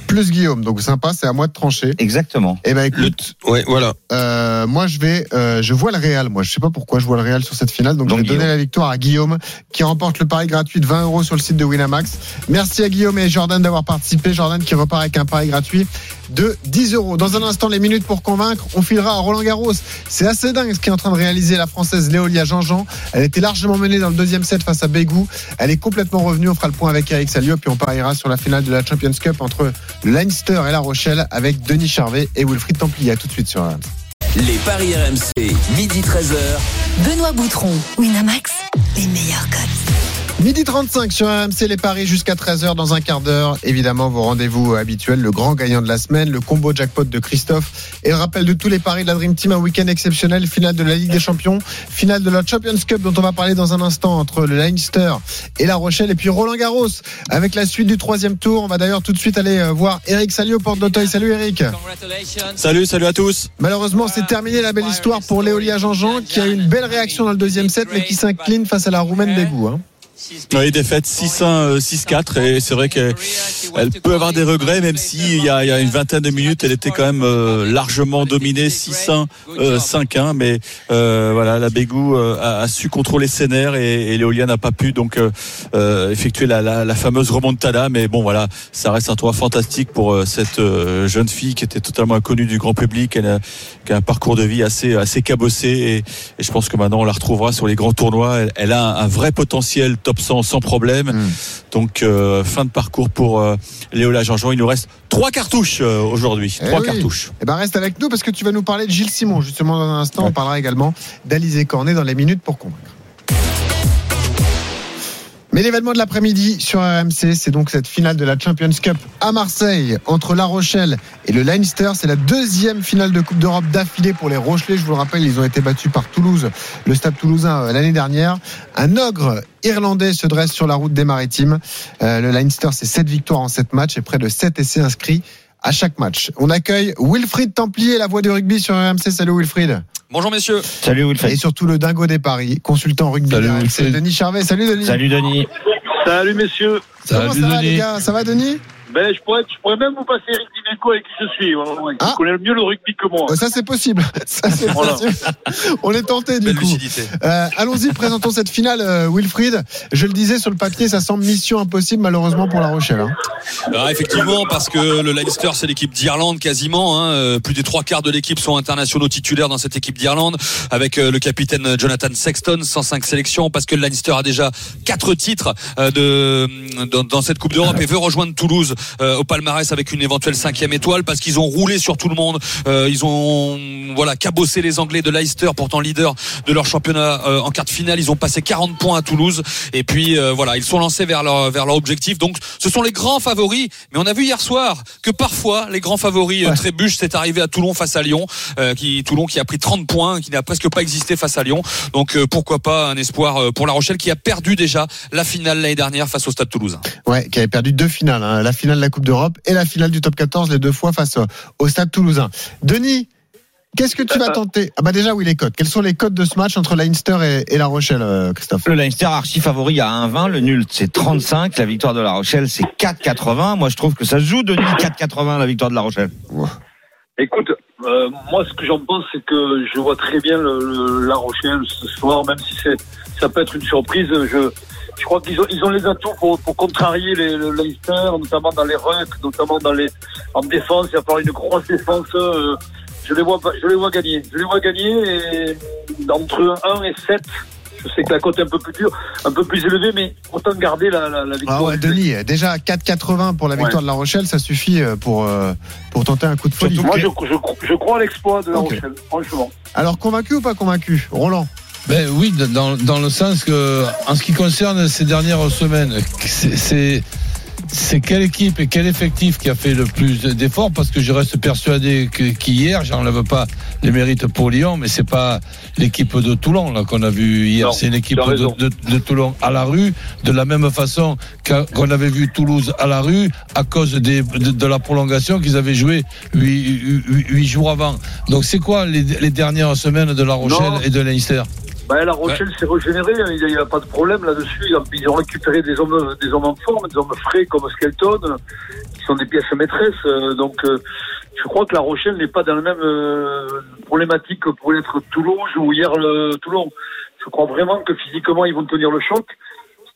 Speaker 5: Plus Guillaume, donc sympa, c'est à moi de trancher.
Speaker 6: Exactement.
Speaker 5: Eh ben
Speaker 8: Le
Speaker 5: écoute,
Speaker 8: Ouais, voilà.
Speaker 5: euh, moi je vais, euh, je vois le Real. Moi, je sais pas pourquoi je vois le Real sur cette finale, donc,
Speaker 6: Donc,
Speaker 5: je vais donner la victoire à Guillaume, qui remporte le pari gratuit de 20 euros sur le site de Winamax. Merci à Guillaume et Jordan d'avoir participé. Jordan qui repart avec un pari gratuit de 10 euros. Dans un instant, les minutes pour convaincre, on filera à Roland Garros. C'est assez dingue ce qu'est en train de réaliser la française Léolia Jean-Jean. Elle était largement menée dans le deuxième set face à Bégou. Elle est complètement revenue. On fera le point avec Eric Salio, puis on pariera sur la finale de la Champions Cup entre le Leinster et La Rochelle avec Denis Charvet et Wilfried Templier. À tout de suite sur RMC.
Speaker 4: Les paris RMC, midi 13h.
Speaker 3: Benoît Boutron, Winamax, les meilleurs codes.
Speaker 5: Midi 35 sur RMC les paris jusqu'à 13h dans un quart d'heure. Évidemment, vos rendez-vous habituels, le grand gagnant de la semaine, le combo jackpot de Christophe et le rappel de tous les paris de la Dream Team, un week-end exceptionnel, finale de la Ligue des Champions, finale de la Champions Cup dont on va parler dans un instant entre le Leinster et La Rochelle et puis Roland Garros avec la suite du troisième tour. On va d'ailleurs tout de suite aller euh, voir Eric Salio, porte d'Auteuil. Salut Eric.
Speaker 12: Salut, salut à tous.
Speaker 5: Malheureusement, c'est terminé la belle histoire pour Léolia Jean-Jean qui a eu une belle réaction dans le deuxième set mais qui s'incline face à la Roumaine Bégou. Hein.
Speaker 12: Oui, défaite 6-1, euh, 6-4 et c'est vrai qu'elle elle peut avoir des regrets même si il y a, il y a une vingtaine de minutes elle était quand même euh, largement dominée 6-1, euh, 5-1 mais euh, voilà la Bégou euh, a, a su contrôler ses nerfs et, et Léolia n'a pas pu donc euh, euh, effectuer la, la, la fameuse remontada mais bon voilà ça reste un tournoi fantastique pour euh, cette euh, jeune fille qui était totalement inconnue du grand public elle a, qui a un parcours de vie assez assez cabossé et, et je pense que maintenant on la retrouvera sur les grands tournois. Elle, elle a un vrai potentiel top 100 sans problème
Speaker 5: Mm.
Speaker 12: donc euh, fin de parcours pour euh, Léola Jean-Jean. Il nous reste trois cartouches euh, aujourd'hui.
Speaker 5: Eh
Speaker 12: trois
Speaker 5: oui.
Speaker 12: cartouches.
Speaker 5: Eh ben reste avec nous parce que tu vas nous parler de Gilles Simon justement dans un instant. On parlera également d'Alizé Cornet dans les minutes pour convaincre. Mais l'événement de l'après-midi sur RMC, c'est donc cette finale de la Champions Cup à Marseille entre La Rochelle et le Leinster. C'est la deuxième finale de Coupe d'Europe d'affilée pour les Rochelais. Je vous le rappelle, ils ont été battus par Toulouse, le Stade Toulousain euh, l'année dernière. Un ogre irlandais se dresse sur la route des Maritimes. Euh, le Leinster, c'est 7 victoires en 7 matchs et près de 7 essais inscrits à chaque match. On accueille Wilfried Templier, la voix du rugby sur RMC. Salut Wilfried.
Speaker 13: Bonjour messieurs.
Speaker 6: Salut Wilfried.
Speaker 5: Et surtout le dingo des paris, consultant rugby.
Speaker 7: Salut,
Speaker 5: RMC,
Speaker 7: Wilfried.
Speaker 5: Denis Charvet. Salut Denis.
Speaker 6: Salut Denis.
Speaker 10: Salut messieurs.
Speaker 5: Comment
Speaker 7: Salut,
Speaker 5: ça va
Speaker 7: Denis.
Speaker 5: les gars? Ça va Denis?
Speaker 10: Ben, je pourrais, je pourrais même vous passer Eric Avec qui je suis. Ouais, ouais, qui
Speaker 5: Ah.
Speaker 10: connaît mieux le rugby que moi.
Speaker 5: Euh, Ça c'est possible. [LAUGHS] Ça c'est
Speaker 10: Voilà.
Speaker 5: possible. On est tenté du
Speaker 13: Belle
Speaker 5: coup.
Speaker 13: lucidité.
Speaker 5: Euh, Allons-y, présentons cette finale, euh, Wilfried. Je le disais sur le papier, ça semble mission impossible malheureusement pour La Rochelle. hein.
Speaker 13: Ah, effectivement, parce que le Leinster, c'est l'équipe d'Irlande quasiment. Hein. Plus des trois quarts de l'équipe sont internationaux titulaires dans cette équipe d'Irlande, avec euh, le capitaine Jonathan Sexton, 105 sélections, parce que le Leinster a déjà quatre titres euh, de dans, dans cette Coupe d'Europe et veut rejoindre Toulouse euh, au palmarès avec une éventuelle cinquième étoile, parce qu'ils ont roulé sur tout le monde. Euh, ils ont voilà cabossé les Anglais de Leicester, pourtant leader de leur championnat euh, en quart de finale. Ils ont passé 40 points à Toulouse et puis euh, voilà, ils sont lancés vers leur vers leur objectif. Donc ce sont les grands favoris. Mais on a vu hier soir que parfois les grands favoris euh, trébuchent. C'est arrivé à Toulon face à Lyon, euh, qui Toulon qui a pris 30 points, qui n'a presque pas existé face à Lyon. Donc euh, pourquoi pas un espoir pour La Rochelle qui a perdu déjà la finale l'année dernière face au Stade Toulousain.
Speaker 5: Ouais, qui avait perdu deux finales, hein, la finale de la Coupe d'Europe et la finale du Top 14, les deux fois face au, Stade Toulousain. Denis, qu'est-ce que tu vas tenter? Ah bah déjà oui les codes. Quels sont les codes de ce match entre Leinster et, et La Rochelle, euh, Christophe?
Speaker 6: Le Leinster archi favori à 1,20, le nul c'est 35, la victoire de La Rochelle c'est 4,80. Moi je trouve que ça se joue Denis 4,80 la victoire de La Rochelle.
Speaker 10: Écoute, euh, moi, ce que j'en pense, c'est que je vois très bien le, le- La Rochelle ce soir, même si c'est, ça peut être une surprise. Je, je crois qu'ils ont, ils ont les atouts pour, pour contrarier les, le Leicester, notamment dans les rucks, notamment dans les, en défense. Il va falloir une grosse défense. euh,
Speaker 14: je les vois, je les vois gagner. Je les vois gagner et entre 1 et 7. Je sais que la cote est un peu plus dure, un peu plus élevée, mais autant garder la, la, la victoire.
Speaker 5: Ah ouais, Denis, déjà 4,80 pour la victoire
Speaker 14: Ouais.
Speaker 5: de La Rochelle, ça suffit euh, pour, euh, pour tenter un coup de folie.
Speaker 14: Moi, je, je, je crois à l'exploit de La. Rochelle, franchement.
Speaker 5: Alors, convaincu ou pas convaincu Roland?
Speaker 7: Ben oui, dans, dans le sens que, en ce qui concerne ces dernières semaines, c'est- c'est quelle équipe et quel effectif qui a fait le plus d'efforts? Parce que je reste persuadé qu'hier, j'enlève pas les mérites pour Lyon, mais c'est pas l'équipe de Toulon là qu'on a vu hier. C'est une équipe de,
Speaker 14: raison.
Speaker 7: de- de Toulon à la rue, de la même façon qu'on avait vu Toulouse à la rue à cause des, de, de la prolongation qu'ils avaient joué huit, huit- huit jours avant. Donc c'est quoi les, les dernières semaines de La Rochelle
Speaker 14: Non.
Speaker 7: et de Leinster?
Speaker 14: Bah, la Rochelle s'est régénérée, hein, il n'y a, pas de problème là-dessus. Ils ont- Ils ont récupéré des hommes, des hommes en forme, des hommes frais comme Skelton, qui sont des pièces maîtresses. Euh, Donc, euh, je crois que la Rochelle n'est pas dans la même euh, problématique que pourrait être Toulouse ou hier le Toulon. Je crois vraiment que physiquement, ils vont tenir le choc.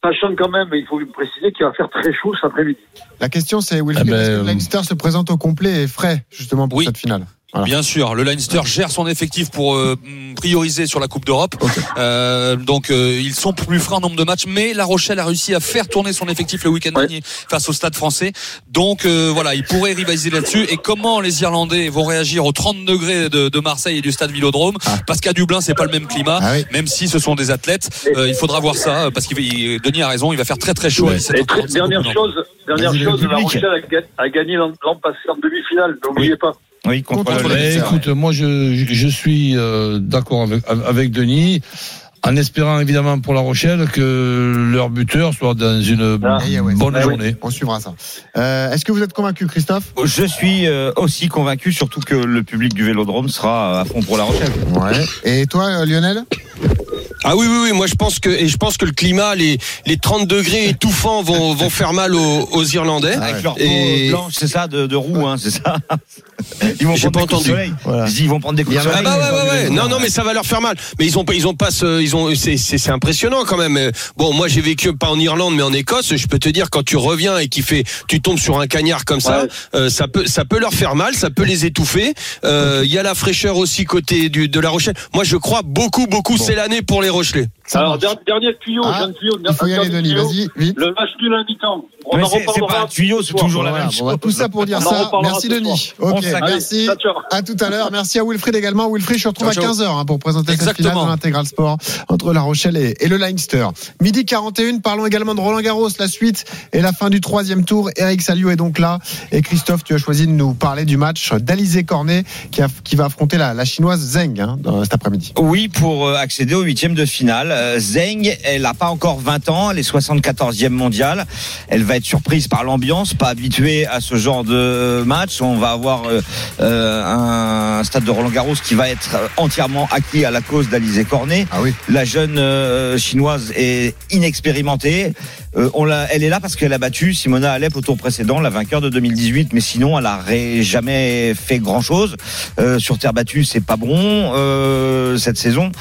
Speaker 14: Sachant quand même, il faut préciser qu'il va faire très chaud cet après-midi.
Speaker 5: La question, c'est Wilfried,
Speaker 7: Ah ben,
Speaker 5: est-ce que Leinster se présente au complet et frais, justement, pour
Speaker 13: Oui.
Speaker 5: cette finale? Voilà.
Speaker 13: Bien sûr, le Leinster gère son effectif pour euh, prioriser sur la Coupe d'Europe. Euh, donc euh, ils sont plus frais en nombre de matchs, mais La Rochelle a réussi à faire tourner son effectif le week-end dernier face au Stade Français. Donc euh, voilà, ils pourraient rivaliser là-dessus. Et comment les Irlandais vont réagir aux 30 degrés de, de Marseille et du Stade Vélodrome Parce qu'à Dublin, c'est pas le même climat,
Speaker 5: Ah oui.
Speaker 13: même si ce sont des athlètes. Euh, il faudra voir ça parce qu'il il- Denis a raison, il va faire très très chaud.
Speaker 14: Et
Speaker 13: 17h30,
Speaker 14: très- dernière chose, dernière chose, la. Rochelle a, ga- a gagné l'an l'an passé en demi-finale. N'oubliez pas.
Speaker 6: Oui, contre,
Speaker 5: Contre
Speaker 6: le
Speaker 5: le
Speaker 7: Eh,
Speaker 6: Leinster.
Speaker 7: écoute, moi je, je suis euh, d'accord avec, avec Denis, en espérant évidemment pour La Rochelle que leur buteur soit dans une
Speaker 14: Ah.
Speaker 5: Eh, ouais,
Speaker 7: bonne
Speaker 5: c'est-
Speaker 7: journée.
Speaker 5: On suivra ça. Euh, Est-ce que vous êtes convaincu, Christophe?
Speaker 6: Je suis euh, aussi convaincu, surtout que le public du Vélodrome sera à fond pour La Rochelle.
Speaker 5: Ouais. Et toi, Lionel?
Speaker 8: Ah oui, oui, oui. Moi, je pense que et je pense que le climat, les les 30 degrés étouffants vont [LAUGHS] vont faire mal aux, aux Irlandais.
Speaker 6: Avec leur peau
Speaker 8: Et-
Speaker 6: blanche, c'est ça, de, de roue, hein, c'est ça. [LAUGHS] Ils vont prendre
Speaker 8: pas
Speaker 6: des coups de
Speaker 8: entendu.
Speaker 6: soleil.
Speaker 5: Voilà.
Speaker 6: Ils vont prendre des coups de
Speaker 5: Il y en a-
Speaker 6: soleil.
Speaker 8: Ah bah ouais, ouais, ouais. Non, non, mais ça va leur faire mal. Mais ils ont pas, ils ont pas, ce- ils ont, c'est, impressionnant quand même. Bon, moi j'ai vécu pas en Irlande, mais en Écosse. Je peux te dire quand tu reviens et qu'il fait, tu tombes sur un cagnard comme ça,
Speaker 14: Ouais.
Speaker 8: euh, ça peut, ça peut leur faire mal, ça peut les étouffer. Euh, Il y a la fraîcheur aussi côté du, de la Rochelle. Moi, je crois beaucoup, beaucoup. C'est l'année pour les Rochelais.
Speaker 14: Alors, dernier tuyau,
Speaker 5: Ah,
Speaker 14: jeune tuyau,
Speaker 5: Il faut y aller,
Speaker 14: dernier
Speaker 5: Denis,
Speaker 14: tuyau.
Speaker 5: vas-y, vite.
Speaker 14: Le match nul à mi-temps. On
Speaker 6: Mais
Speaker 14: en
Speaker 6: c'est- pas un tuyau,
Speaker 14: ce
Speaker 6: c'est toujours la même
Speaker 5: bon, tout ça pour dire
Speaker 14: On
Speaker 5: ça. Merci Denis. Ok, merci. À tout à l'heure. Merci à Wilfried également. Wilfried, je te retrouve
Speaker 13: Ciao,
Speaker 5: à
Speaker 13: ciao.
Speaker 5: 15h pour présenter cette finale de l'intégral sport entre La Rochelle et, et le Leinster. Midi 41, parlons également de Roland Garros, la suite et la fin du troisième tour. Eric Salio est donc là. Et Christophe, tu as choisi de nous parler du match d'Alizé Cornet qui, a- qui va affronter la, la chinoise Zheng hein, dans- cet après-midi.
Speaker 6: Oui, pour euh, accéder au huitième de finale. Euh, Zeng, elle n'a pas encore 20 ans, elle est 74e mondiale. Elle va être surprise par l'ambiance, pas habituée à ce genre de match. On va avoir euh, euh, un stade de Roland Garros qui va être entièrement acquis à la cause d'Alizé Cornet.
Speaker 5: Ah oui.
Speaker 6: La jeune euh, chinoise est inexpérimentée. Euh, elle est là parce qu'elle a battu Simona Alep au tour précédent, la vainqueur de 2018. Mais sinon, elle a ré- jamais fait grand chose. sur terre battue, c'est pas bon euh, cette saison.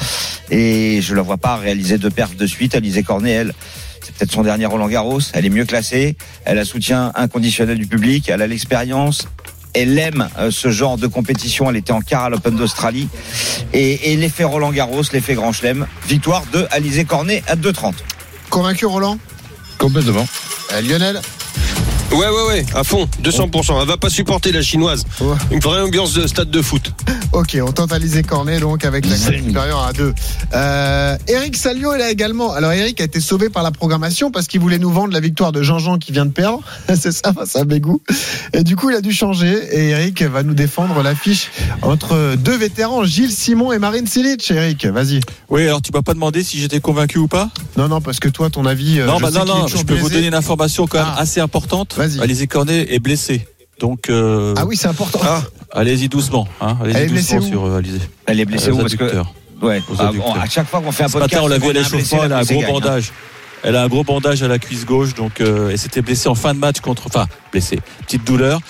Speaker 6: Et je la vois pas réaliser deux perfs de suite. Alizé Cornet, elle. C'est peut-être son dernier Roland Garros. Elle est mieux classée. Elle a soutien inconditionnel du public. Elle a l'expérience. Elle aime euh, ce genre de compétition. Elle était en quart à l'Open d'Australie. Et, et l'effet Roland Garros, l'effet Grand Chelem. Victoire de Alizé Cornet à 2,30.
Speaker 5: Convaincu Roland?
Speaker 7: Complètement.
Speaker 5: Euh, Lionel
Speaker 8: Ouais, ouais, ouais, à fond, 200%. Elle va pas supporter la chinoise.
Speaker 5: Ouais.
Speaker 8: Une vraie ambiance de stade de foot.
Speaker 5: Ok, on tente Alizé Cornet donc avec la cote supérieure à 2. Euh, Eric Salio est là également. Alors Eric a été sauvé par la programmation parce qu'il voulait nous vendre la victoire de Jean-Jean qui vient de perdre. [LAUGHS] C'est ça face à Bégou. Et du coup, il a dû changer et Eric va nous défendre l'affiche entre deux vétérans, Gilles Simon et Marine Silic. Eric, vas-y.
Speaker 12: Oui, alors tu m'as pas demandé si j'étais convaincu ou pas?
Speaker 5: Non, non, parce que toi, ton avis.
Speaker 12: Non,
Speaker 5: je
Speaker 12: bah
Speaker 5: sais
Speaker 12: non, non, je peux vous donner une information quand même
Speaker 5: Ah.
Speaker 12: assez importante.
Speaker 5: Vas-y.
Speaker 12: Alizé Cornet est blessée. Donc, euh,
Speaker 5: Ah oui, c'est important.
Speaker 12: Allez-y doucement. Hein,
Speaker 5: Elle est
Speaker 12: allez-y
Speaker 5: blessée
Speaker 12: doucement sur euh, Alizé.
Speaker 6: Elle est blessée
Speaker 12: Aux
Speaker 6: où parce que
Speaker 12: adducteurs.
Speaker 6: ouais,
Speaker 12: Aux
Speaker 6: ah, à chaque fois qu'on fait un
Speaker 12: Ce
Speaker 6: podcast,
Speaker 12: matin, on l'a vu à l'échauffement, elle a un gros
Speaker 6: gagne, hein.
Speaker 12: bandage. Elle a un gros bandage à la cuisse gauche, donc euh, et s'était blessée en fin de match contre, enfin blessée, petite douleur.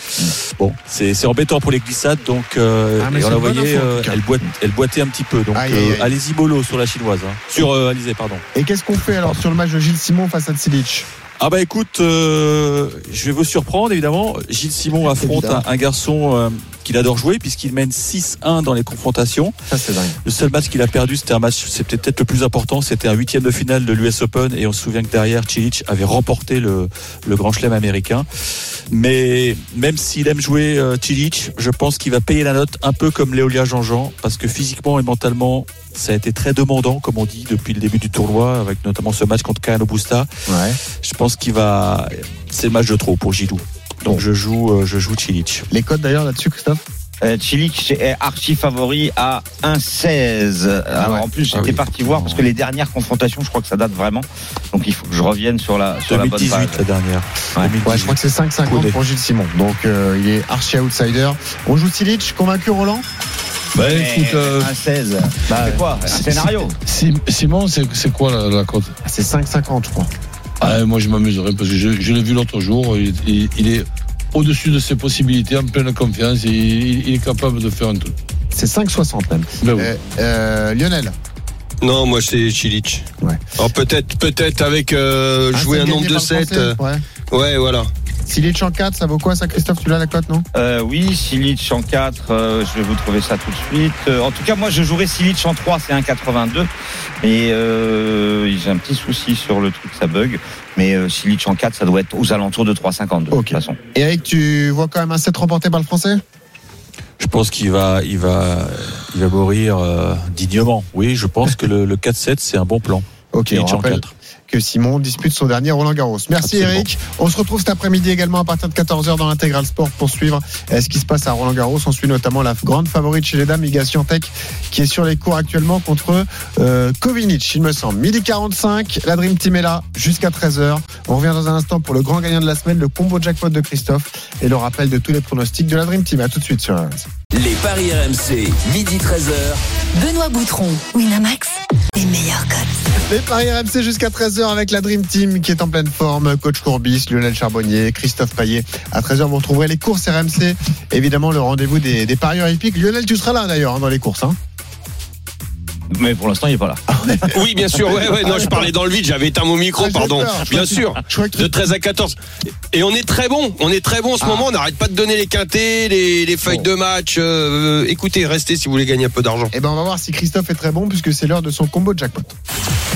Speaker 12: Bon, c'est c'est embêtant pour les glissades, donc euh,
Speaker 5: Ah,
Speaker 12: et on la voyait, euh, elle, boite, elle boitait un petit peu, donc euh, allez-y mollo sur la chinoise, hein. sur euh, Alizé, pardon.
Speaker 5: Et qu'est-ce qu'on fait alors sur le match de Gilles Simon face à Silic
Speaker 12: Ah bah écoute, euh, je vais vous surprendre évidemment. Gilles Simon affronte un,
Speaker 5: Évidemment.
Speaker 12: un garçon euh, qu'il adore jouer puisqu'il mène 6-1 dans les confrontations.
Speaker 5: Ça, c'est dingue.
Speaker 12: Le seul match qu'il a perdu, c'était un match, c'était peut-être le plus important, c'était un huitième de finale de l'US Open et on se souvient que derrière, Cilic avait remporté le, le Grand Chelem américain. Mais même s'il aime jouer euh, Cilic, je pense qu'il va payer la note un peu comme Léolia Jean-Jean parce que physiquement et mentalement, ça a été très demandant, comme on dit, depuis le début du tournoi, avec notamment ce match contre Kano Busta.
Speaker 5: Ouais.
Speaker 12: Je pense qu'il va, c'est le match de trop pour Gilou. Donc je joue, euh, je joue Cilic.
Speaker 5: Les codes d'ailleurs là-dessus, Christophe
Speaker 6: Euh, Cilic est archi favori à 1,16. Alors
Speaker 5: ouais.
Speaker 6: en plus,
Speaker 5: Ah
Speaker 6: j'étais
Speaker 5: oui.
Speaker 6: parti voir parce que les dernières confrontations, je crois que ça date vraiment. Donc il faut que je revienne sur la, sur la bonne
Speaker 12: 2018
Speaker 6: page.
Speaker 12: la dernière.
Speaker 6: Ouais.
Speaker 12: 2018.
Speaker 5: Ouais, je crois que c'est 5,50
Speaker 12: Coudé.
Speaker 5: pour Gilles Simon. Donc euh, il est archi outsider. On joue Silic, convaincu Roland?
Speaker 7: Bah, écoute, euh,
Speaker 6: 1,16. Bah, c'est quoi Un scénario
Speaker 7: Si- Simon, c'est c'est quoi la, la cote?
Speaker 5: C'est 5,50 je crois.
Speaker 7: Ah, Moi, je m'amuserais parce que je, je l'ai vu l'autre jour. Il, il- il est au-dessus de ses possibilités, en pleine confiance. Et il, il est capable de faire un truc.
Speaker 5: C'est 5,60 même.
Speaker 7: Ben oui.
Speaker 5: Euh, euh, Lionel
Speaker 8: Non, moi c'est Chilich.
Speaker 5: Ouais.
Speaker 8: Alors peut-être, peut-être avec euh, jouer
Speaker 5: Ah,
Speaker 8: un
Speaker 5: c'est
Speaker 8: nombre de
Speaker 5: par le
Speaker 8: 7.
Speaker 5: Français Ouais.
Speaker 8: ouais, voilà.
Speaker 5: Silic en 4, ça vaut quoi ça Christophe? Tu l'as la cote non?
Speaker 6: Euh, oui, Silic en 4, euh, je vais vous trouver ça tout de suite. Euh, en tout cas, moi, je jouerais Silic en 3, c'est 1,82. Et euh, j'ai un petit souci sur le truc, ça bug. Mais euh, Silic en 4, ça doit être aux alentours de 3,52 de
Speaker 5: Ok.
Speaker 6: toute façon.
Speaker 5: Et Eric, tu vois quand même un 7 remporté par le Français?
Speaker 12: Je pense qu'il va, il va, il va mourir euh, dignement. Oui, je pense que le, le 4-7 c'est un bon plan.
Speaker 5: Ok, on
Speaker 12: Cilic en
Speaker 5: rappelle
Speaker 12: 4.
Speaker 5: Que Simon dispute son dernier Roland Garros. Merci
Speaker 12: Absolument.
Speaker 5: Eric. On se retrouve cet après-midi également à partir de 14h dans l'intégral sport pour suivre euh, ce qui se passe à Roland Garros. On suit notamment la grande favorite chez les dames, Iga Swiatek, qui est sur les cours actuellement contre euh, Kovinic, il me semble. Midi 45, la Dream Team est là jusqu'à 13h. On revient dans un instant pour le grand gagnant de la semaine, le combo jackpot de Christophe et le rappel de tous les pronostics de la Dream Team. À tout de suite sur RMC.
Speaker 4: Les paris RMC, midi 13h.
Speaker 3: Benoît Boutron, Winamax, les meilleurs codes.
Speaker 5: Les paris RMC jusqu'à 13h avec la Dream Team qui est en pleine forme. Coach Courbis, Lionel Charbonnier, Christophe Paillet. À 13h, vous retrouverez les courses RMC. Évidemment, le rendez-vous des, des parieurs hippiques. Lionel, tu seras là d'ailleurs hein, dans les courses. Hein.
Speaker 6: Mais pour l'instant, il est pas là. [LAUGHS]
Speaker 8: Oui, bien sûr. Ouais, ouais. Non, je parlais dans le vide. J'avais éteint mon micro,
Speaker 5: Ah,
Speaker 8: pardon. Bien sûr. De 13 à 14. Et on est très bon. On est très bon en ce
Speaker 5: Ah.
Speaker 8: moment. On n'arrête pas de donner les quintés, les, les feuilles
Speaker 5: Bon.
Speaker 8: de match. Euh, écoutez, restez si vous voulez gagner un peu d'argent.
Speaker 5: Eh ben, on va voir si Christophe est très bon puisque c'est l'heure de son combo jackpot.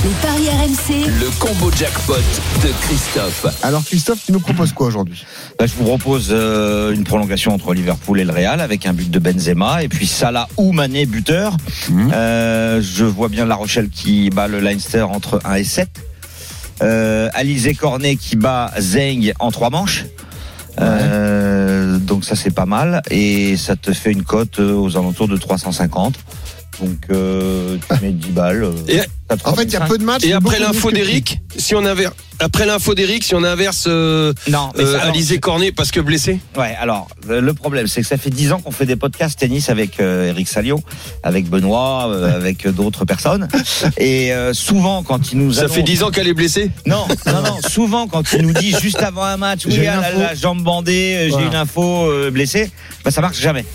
Speaker 3: Les paris RMC,
Speaker 4: Le combo jackpot de Christophe.
Speaker 5: Alors, Christophe, tu nous proposes quoi aujourd'hui?
Speaker 6: Bah, je vous propose euh, une prolongation entre Liverpool et le Real avec un but de Benzema et puis Salah ou Mané buteur. Euh, je vois bien La Rochelle qui bat le Leinster entre 1 et 7. Euh, Alizé Cornet qui bat Zeng en trois manches. Euh, donc ça c'est pas mal et ça te fait une cote euh, aux alentours de 350. Donc euh, tu mets 10 balles. euh,
Speaker 8: Et-
Speaker 5: En fait, il y a
Speaker 6: 3005.
Speaker 5: peu de matchs.
Speaker 8: Et après l'info d'Eric, si on inverse, après l'info d'Eric, si on inverse euh,
Speaker 6: Non, mais
Speaker 8: euh,
Speaker 6: ça,
Speaker 8: Alizé Cornet parce que blessé.
Speaker 6: Ouais, alors le problème, c'est que ça fait dix ans qu'on fait des podcasts tennis avec euh, Eric Salio, avec Benoît, euh, avec d'autres personnes. [LAUGHS] Et euh, souvent, quand il nous
Speaker 8: Ça
Speaker 6: annonce-
Speaker 8: fait 10 ans qu'elle est blessée.
Speaker 6: Non, non, non. Souvent, quand il nous dit juste avant un match, oui, ah, la, jambe bandée, j'ai une info euh, blessée, bah ça marche jamais.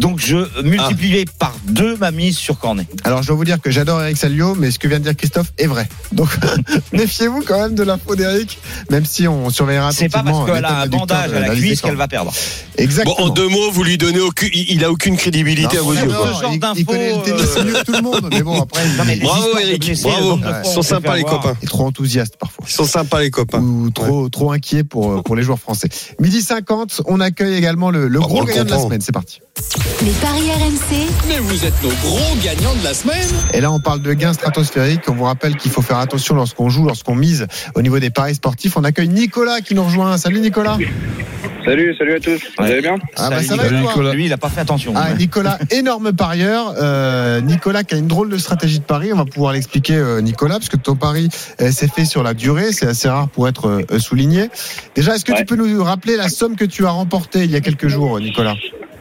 Speaker 6: Donc je multiplie par deux ma mise sur Cornet.
Speaker 5: Alors, je dois vous dire que j'adore Eric Salio, mais ce que vient de dire Christophe est vrai. Donc, [LAUGHS] méfiez-vous quand même de l'info d'Eric, même si on surveillera
Speaker 6: C'est pas parce qu'elle a un bandage à la cuisse qu'elle va perdre.
Speaker 8: Bon,
Speaker 5: Exactement.
Speaker 8: en deux mots, vous lui donnez aucune, il a aucune crédibilité à vos yeux.
Speaker 5: il, il connaît le tennis
Speaker 6: euh,
Speaker 5: mieux que tout le monde, mais bon, après,
Speaker 6: Non, mais
Speaker 8: Bravo Eric,
Speaker 6: blessés,
Speaker 8: bravo.
Speaker 5: Ouais.
Speaker 8: Ils sont sympas les copains.
Speaker 5: est trop enthousiaste parfois.
Speaker 8: Ils sont sympas les copains.
Speaker 5: ou trop trop inquiet pour pour les joueurs français. Midi 50, on accueille également le, le
Speaker 8: Ah,
Speaker 5: gros gagnant de la semaine. C'est parti.
Speaker 3: Les paris RMC,
Speaker 1: Mais vous êtes nos gros gagnants de la semaine.
Speaker 5: Et là, on parle de gains stratosphériques. On vous rappelle qu'il faut faire attention lorsqu'on joue, lorsqu'on mise au niveau des paris sportifs. On accueille Nicolas qui nous rejoint. Salut Nicolas.
Speaker 10: Salut, salut à tous. Vous allez bien
Speaker 5: Ah bah
Speaker 6: Salut,
Speaker 5: ça va et
Speaker 6: Nicolas.
Speaker 5: toi
Speaker 6: Lui, il a pas fait attention.
Speaker 5: Ah, Nicolas, [LAUGHS] énorme parieur. Euh, Nicolas qui a une drôle de stratégie de pari. On va pouvoir l'expliquer, euh, Nicolas, parce que ton pari euh, s'est fait sur la durée. C'est assez rare pour être euh, souligné. Déjà, est-ce que tu peux nous rappeler la somme que tu as remportée il y a quelques jours, Nicolas?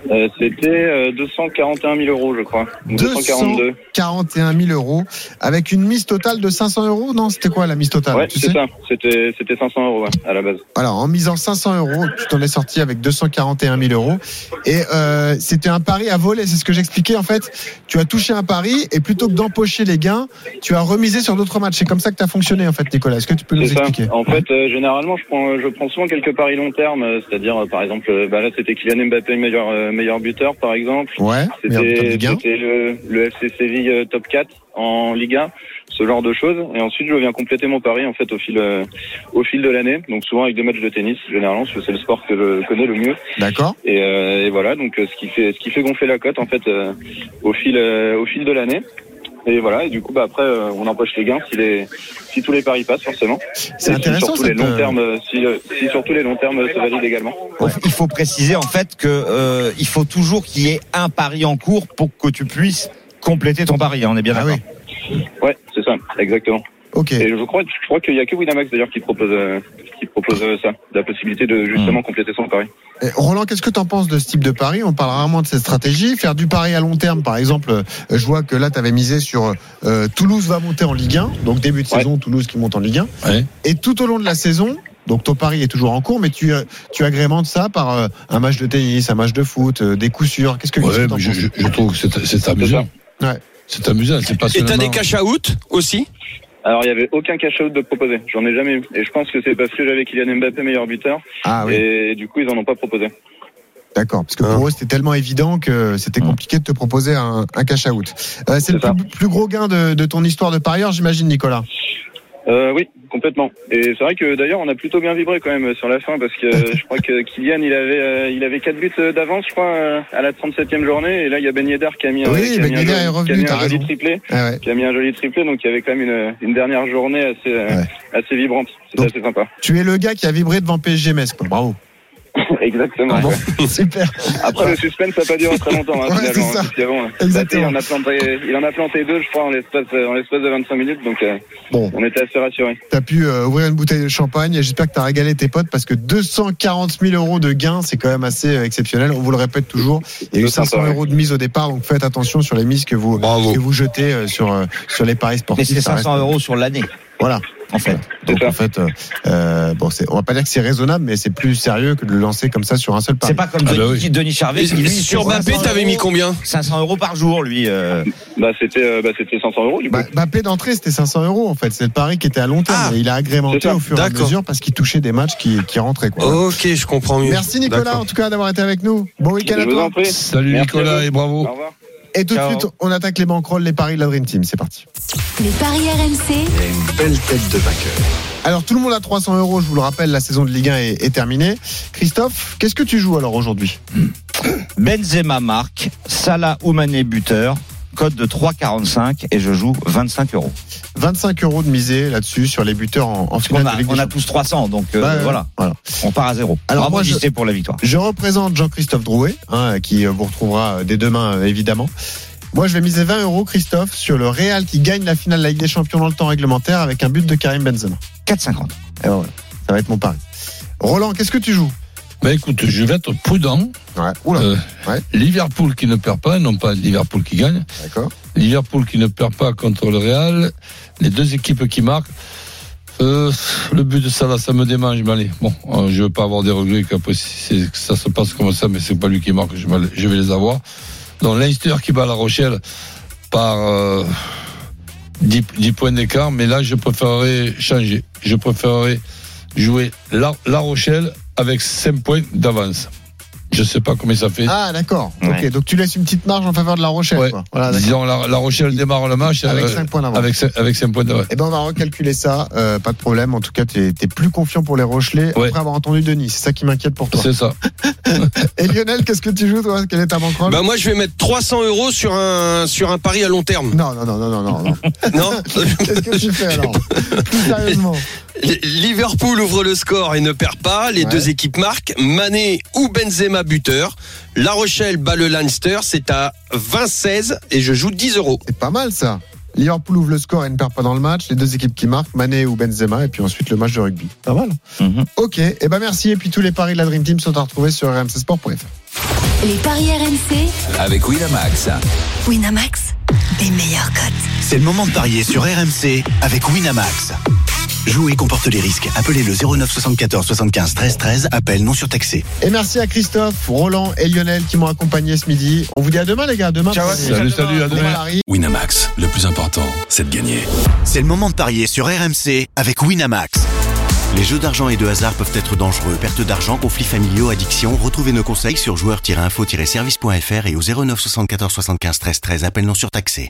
Speaker 10: Euh, C'était euh, 241 000 euros, je crois. Ou 242.
Speaker 5: 41 000 euros avec une mise totale de 500 euros. Non, c'était quoi la mise totale
Speaker 10: Ouais, c'est ça. C'était c'était 500 euros ouais, à la base.
Speaker 5: Alors, en misant 500 euros, tu t'en es sorti avec 241 000 euros. Et euh, c'était un pari à voler, c'est ce que j'expliquais en fait. Tu as touché un pari et plutôt que d'empocher les gains, tu as remisé sur d'autres matchs. C'est comme ça que tu as fonctionné en fait, Nicolas. Est-ce que tu peux nous
Speaker 10: ça.
Speaker 5: expliquer
Speaker 10: En fait, euh, généralement, je prends, je prends souvent quelques paris long terme, euh, c'est-à-dire, euh, par exemple, euh, bah là, c'était Kylian Mbappé meilleur, euh,
Speaker 15: meilleur buteur, par exemple.
Speaker 5: Ouais,
Speaker 15: C'était
Speaker 5: Ligue 1.
Speaker 15: c'était le, le FC Séville euh, top 4 en Ligue 1, ce genre de choses. Et ensuite, je viens compléter mon pari en fait au fil euh, au fil de l'année. Donc souvent avec des matchs de tennis, généralement, parce que c'est le sport que je connais le mieux.
Speaker 5: D'accord.
Speaker 15: Et, euh, et voilà, donc euh, ce qui fait ce qui fait gonfler la cote en fait euh, au fil euh, au fil de l'année. Et voilà, et du coup, bah après, euh, on empoche les gains si les si tous les paris passent forcément.
Speaker 5: C'est intéressant,
Speaker 15: Si sur tous les longs
Speaker 5: euh,
Speaker 15: termes, euh, si, si sur tous les longs termes se valide également.
Speaker 6: Il faut préciser en fait que euh, il faut toujours qu'il y ait un pari en cours pour que tu puisses compléter ton pari. hein, On est bien d'accord.
Speaker 15: Ouais, c'est ça, exactement.
Speaker 5: Ok.
Speaker 15: Et je crois, je crois qu'il y a que Winamax d'ailleurs qui propose, euh, qui propose euh, ça, la possibilité de justement compléter son pari.
Speaker 5: Et Roland, qu'est-ce que tu en penses de ce type de pari? On parle rarement de cette stratégie. Faire du pari à long terme, par exemple, euh, je vois que là, tu avais misé sur euh, Toulouse va monter en Ligue 1. Donc début de saison, Toulouse qui monte en Ligue 1.
Speaker 7: Ouais.
Speaker 5: Et tout au long de la saison, donc ton pari est toujours en cours, mais tu, tu agrémentes ça par euh, un match de tennis, un match de foot, euh, des coups sûrs. Qu'est-ce que
Speaker 7: Ouais,
Speaker 5: t'en
Speaker 7: mais je,
Speaker 5: penses?
Speaker 7: je- je trouve que c'est c'est amusant.
Speaker 5: Ouais.
Speaker 7: C'est amusant, c'est pas
Speaker 8: Et t'as des cash out aussi?
Speaker 15: Alors il y avait aucun cash out de proposé, j'en ai jamais eu. Et je pense que c'est parce que j'avais Kylian Mbappé meilleur buteur.
Speaker 5: Ah oui.
Speaker 15: Et du coup ils en ont pas proposé.
Speaker 5: D'accord, parce que pour eux c'était tellement évident que c'était compliqué de te proposer un, un cash out. Euh, c'est le plus, plus gros gain de, de ton histoire de parieur, j'imagine, Nicolas.
Speaker 15: Euh, oui, complètement. Et c'est vrai que d'ailleurs on a plutôt bien vibré quand même sur la fin parce que euh, [LAUGHS] je crois que Kylian il avait euh, il avait quatre buts d'avance je crois euh, à la 37e journée et là il y a Ben Yedder qui a mis un,
Speaker 5: Oui,
Speaker 15: qui a
Speaker 5: Ben
Speaker 15: mis un
Speaker 5: Yedder
Speaker 15: joli-
Speaker 5: revenu,
Speaker 15: qui a mis un joli triplé
Speaker 5: Ah ouais.
Speaker 15: qui a mis un joli triplé donc il y avait quand même une, une dernière journée assez euh, assez vibrante c'était assez sympa
Speaker 5: Tu es le gars qui a vibré devant PSG Metz. Bravo. [LAUGHS]
Speaker 15: exactement
Speaker 5: Bon,
Speaker 15: ouais. [LAUGHS]
Speaker 5: super
Speaker 15: après le suspense ça n'a pas duré très longtemps hein, [LAUGHS]
Speaker 5: Ouais,
Speaker 15: finalement,
Speaker 5: c'est ça.
Speaker 15: hein, parce qu'avant, euh, il en a planté il en a planté deux je crois en l'espace en l'espace de 25 minutes donc euh,
Speaker 5: Bon.
Speaker 15: on était assez rassurés
Speaker 5: T'as pu euh, ouvrir une bouteille de champagne et j'espère que t'as régalé tes potes parce que 240 000 euros de gains, c'est quand même assez euh, exceptionnel. On vous le répète toujours. Il y a eu
Speaker 15: C'est sympa,
Speaker 5: 500
Speaker 15: ouais.
Speaker 5: euros de mise au départ, donc faites attention sur les mises que vous, que vous jetez euh, sur, euh, sur les paris
Speaker 6: Mais
Speaker 5: sportifs.
Speaker 6: c'est
Speaker 5: Ça
Speaker 6: 500
Speaker 5: reste-
Speaker 6: euros sur l'année.
Speaker 5: Voilà.
Speaker 6: En fait.
Speaker 5: Donc en fait, euh, euh, bon, c'est, on va pas dire que c'est raisonnable, mais c'est plus sérieux que de le lancer comme ça sur un seul pari.
Speaker 6: C'est pas comme
Speaker 7: Ah bah
Speaker 6: Denis, Denis Charvet. Qui, lui,
Speaker 8: sur Mbappé,
Speaker 6: 500
Speaker 8: t'avais mis combien
Speaker 6: 500 euros par jour, lui. euh.
Speaker 15: bah c'était euh, bah c'était 500 euros du coup
Speaker 5: Bah, Mbappé d'entrée, c'était 500 euros en fait. C'est le pari qui était à long terme.
Speaker 8: Ah,
Speaker 5: et il a agrémenté au fur et à mesure parce qu'il touchait des matchs qui, qui rentraient. Quoi.
Speaker 8: Ok, je comprends mieux.
Speaker 5: Merci Nicolas en tout cas d'avoir été avec nous. Bon week-end à toi.
Speaker 7: Salut
Speaker 15: Merci
Speaker 7: Nicolas et bravo.
Speaker 15: au revoir
Speaker 5: Et tout
Speaker 6: Ciao.
Speaker 5: de suite, on attaque les banquerolles, les paris de la Dream Team. C'est parti.
Speaker 3: Les paris RMC,
Speaker 2: Une belle tête de vainqueur.
Speaker 5: Alors tout le monde a 300 euros. Je vous le rappelle, la saison de Ligue 1 est, est terminée. Christophe, qu'est-ce que tu joues alors aujourd'hui?
Speaker 6: Benzema marque, Salah ou Mané buteur, code de 3,45 et je joue 25 euros.
Speaker 5: 25 euros de misée là-dessus sur les buteurs en, en
Speaker 6: On
Speaker 5: finale
Speaker 6: a,
Speaker 5: de Ligue
Speaker 6: on a tous 300, donc euh,
Speaker 5: Ouais, ouais,
Speaker 6: voilà.
Speaker 5: voilà.
Speaker 6: On part à zéro.
Speaker 5: Alors,
Speaker 6: Bravo
Speaker 5: moi, je-
Speaker 6: pour la victoire.
Speaker 5: Je représente Jean-Christophe Drouet, hein, qui euh, vous retrouvera euh, dès demain euh, évidemment. Moi, je vais miser 20 euros, Christophe, sur le Real qui gagne la finale de la Ligue des Champions dans le temps réglementaire avec un but de Karim Benzema.
Speaker 6: 4,50.
Speaker 5: Et voilà, ça va être mon pari. Roland, qu'est-ce que tu joues?
Speaker 7: Ben écoute, je vais être prudent.
Speaker 5: Ouais. Oula.
Speaker 7: Euh,
Speaker 5: Ouais.
Speaker 7: Liverpool qui ne perd pas, non pas Liverpool qui gagne.
Speaker 5: D'accord.
Speaker 7: Liverpool qui ne perd pas contre le Real. Les deux équipes qui marquent. Euh, le but de Salah, ça me démange, mais allez, bon, euh, je veux pas avoir des regrets qu'après que ça se passe comme ça, mais c'est pas lui qui marque, je vais, je vais les avoir. Donc Leinster qui bat La Rochelle par euh, 10, 10 points d'écart, mais là je préférerais changer. Je préférerais jouer La, La Rochelle avec 5 points d'avance. Je sais pas combien ça fait.
Speaker 5: Ah, d'accord.
Speaker 6: Ouais.
Speaker 5: Ok, donc tu laisses une petite marge en faveur de La Rochelle.
Speaker 7: Ouais.
Speaker 5: quoi. Voilà, d'accord.
Speaker 7: Disons, la, la Rochelle démarre le match
Speaker 5: Avec
Speaker 7: euh,
Speaker 5: 5 points d'avance.
Speaker 7: avec, avec 5 points d'avance.
Speaker 5: Eh ben, on va recalculer ça, euh, pas de problème. En tout cas, tu es, plus confiant pour les Rochelais
Speaker 7: Ouais.
Speaker 5: après avoir entendu Denis. C'est ça qui m'inquiète pour toi.
Speaker 7: C'est ça. [LAUGHS]
Speaker 5: Et Lionel, qu'est-ce que tu joues, toi? Quelle est ta banquerolle?
Speaker 8: Bah moi je vais mettre 300 euros sur un sur un pari à long terme.
Speaker 5: Non, non, non, non, non, non. non. [LAUGHS]
Speaker 8: Non. [LAUGHS]
Speaker 5: Qu'est-ce que tu fais alors? Plus sérieusement.
Speaker 8: Liverpool ouvre le score et ne perd pas. Les
Speaker 5: Ouais.
Speaker 8: deux équipes marquent. Mané ou Benzema buteur. La Rochelle bat le Leinster. C'est à 20-16 et je joue 10 euros.
Speaker 5: C'est pas mal ça. Liverpool ouvre le score et ne perd pas dans le match. Les deux équipes qui marquent, Mané ou Benzema, et puis ensuite le match de rugby. Pas mal.
Speaker 6: Mhm.
Speaker 5: Ok, et ben merci. Et puis tous les paris de la Dream Team sont à retrouver sur rmcsport.fr.
Speaker 3: les paris RMC,
Speaker 4: Avec Winamax.
Speaker 3: Winamax, les meilleurs cotes.
Speaker 2: C'est le moment de parier sur RMC avec Winamax. Jouer comporte les risques. Appelez le 09 74 75 13 13. Appel non surtaxé.
Speaker 5: Et merci à Christophe, Roland et Lionel qui m'ont accompagné ce midi. On vous dit à demain les gars. Demain.
Speaker 6: Ciao,
Speaker 7: Salut, salut, à demain.
Speaker 5: Paris.
Speaker 16: Winamax, le plus important, c'est de gagner.
Speaker 2: C'est le moment de parier sur RMC avec Winamax.
Speaker 17: Les jeux d'argent et de hasard peuvent être dangereux. Perte d'argent, conflits familiaux, addiction. Retrouvez nos conseils sur joueurs-info-service.fr et au 09 74 75 13 13. Appel non surtaxé.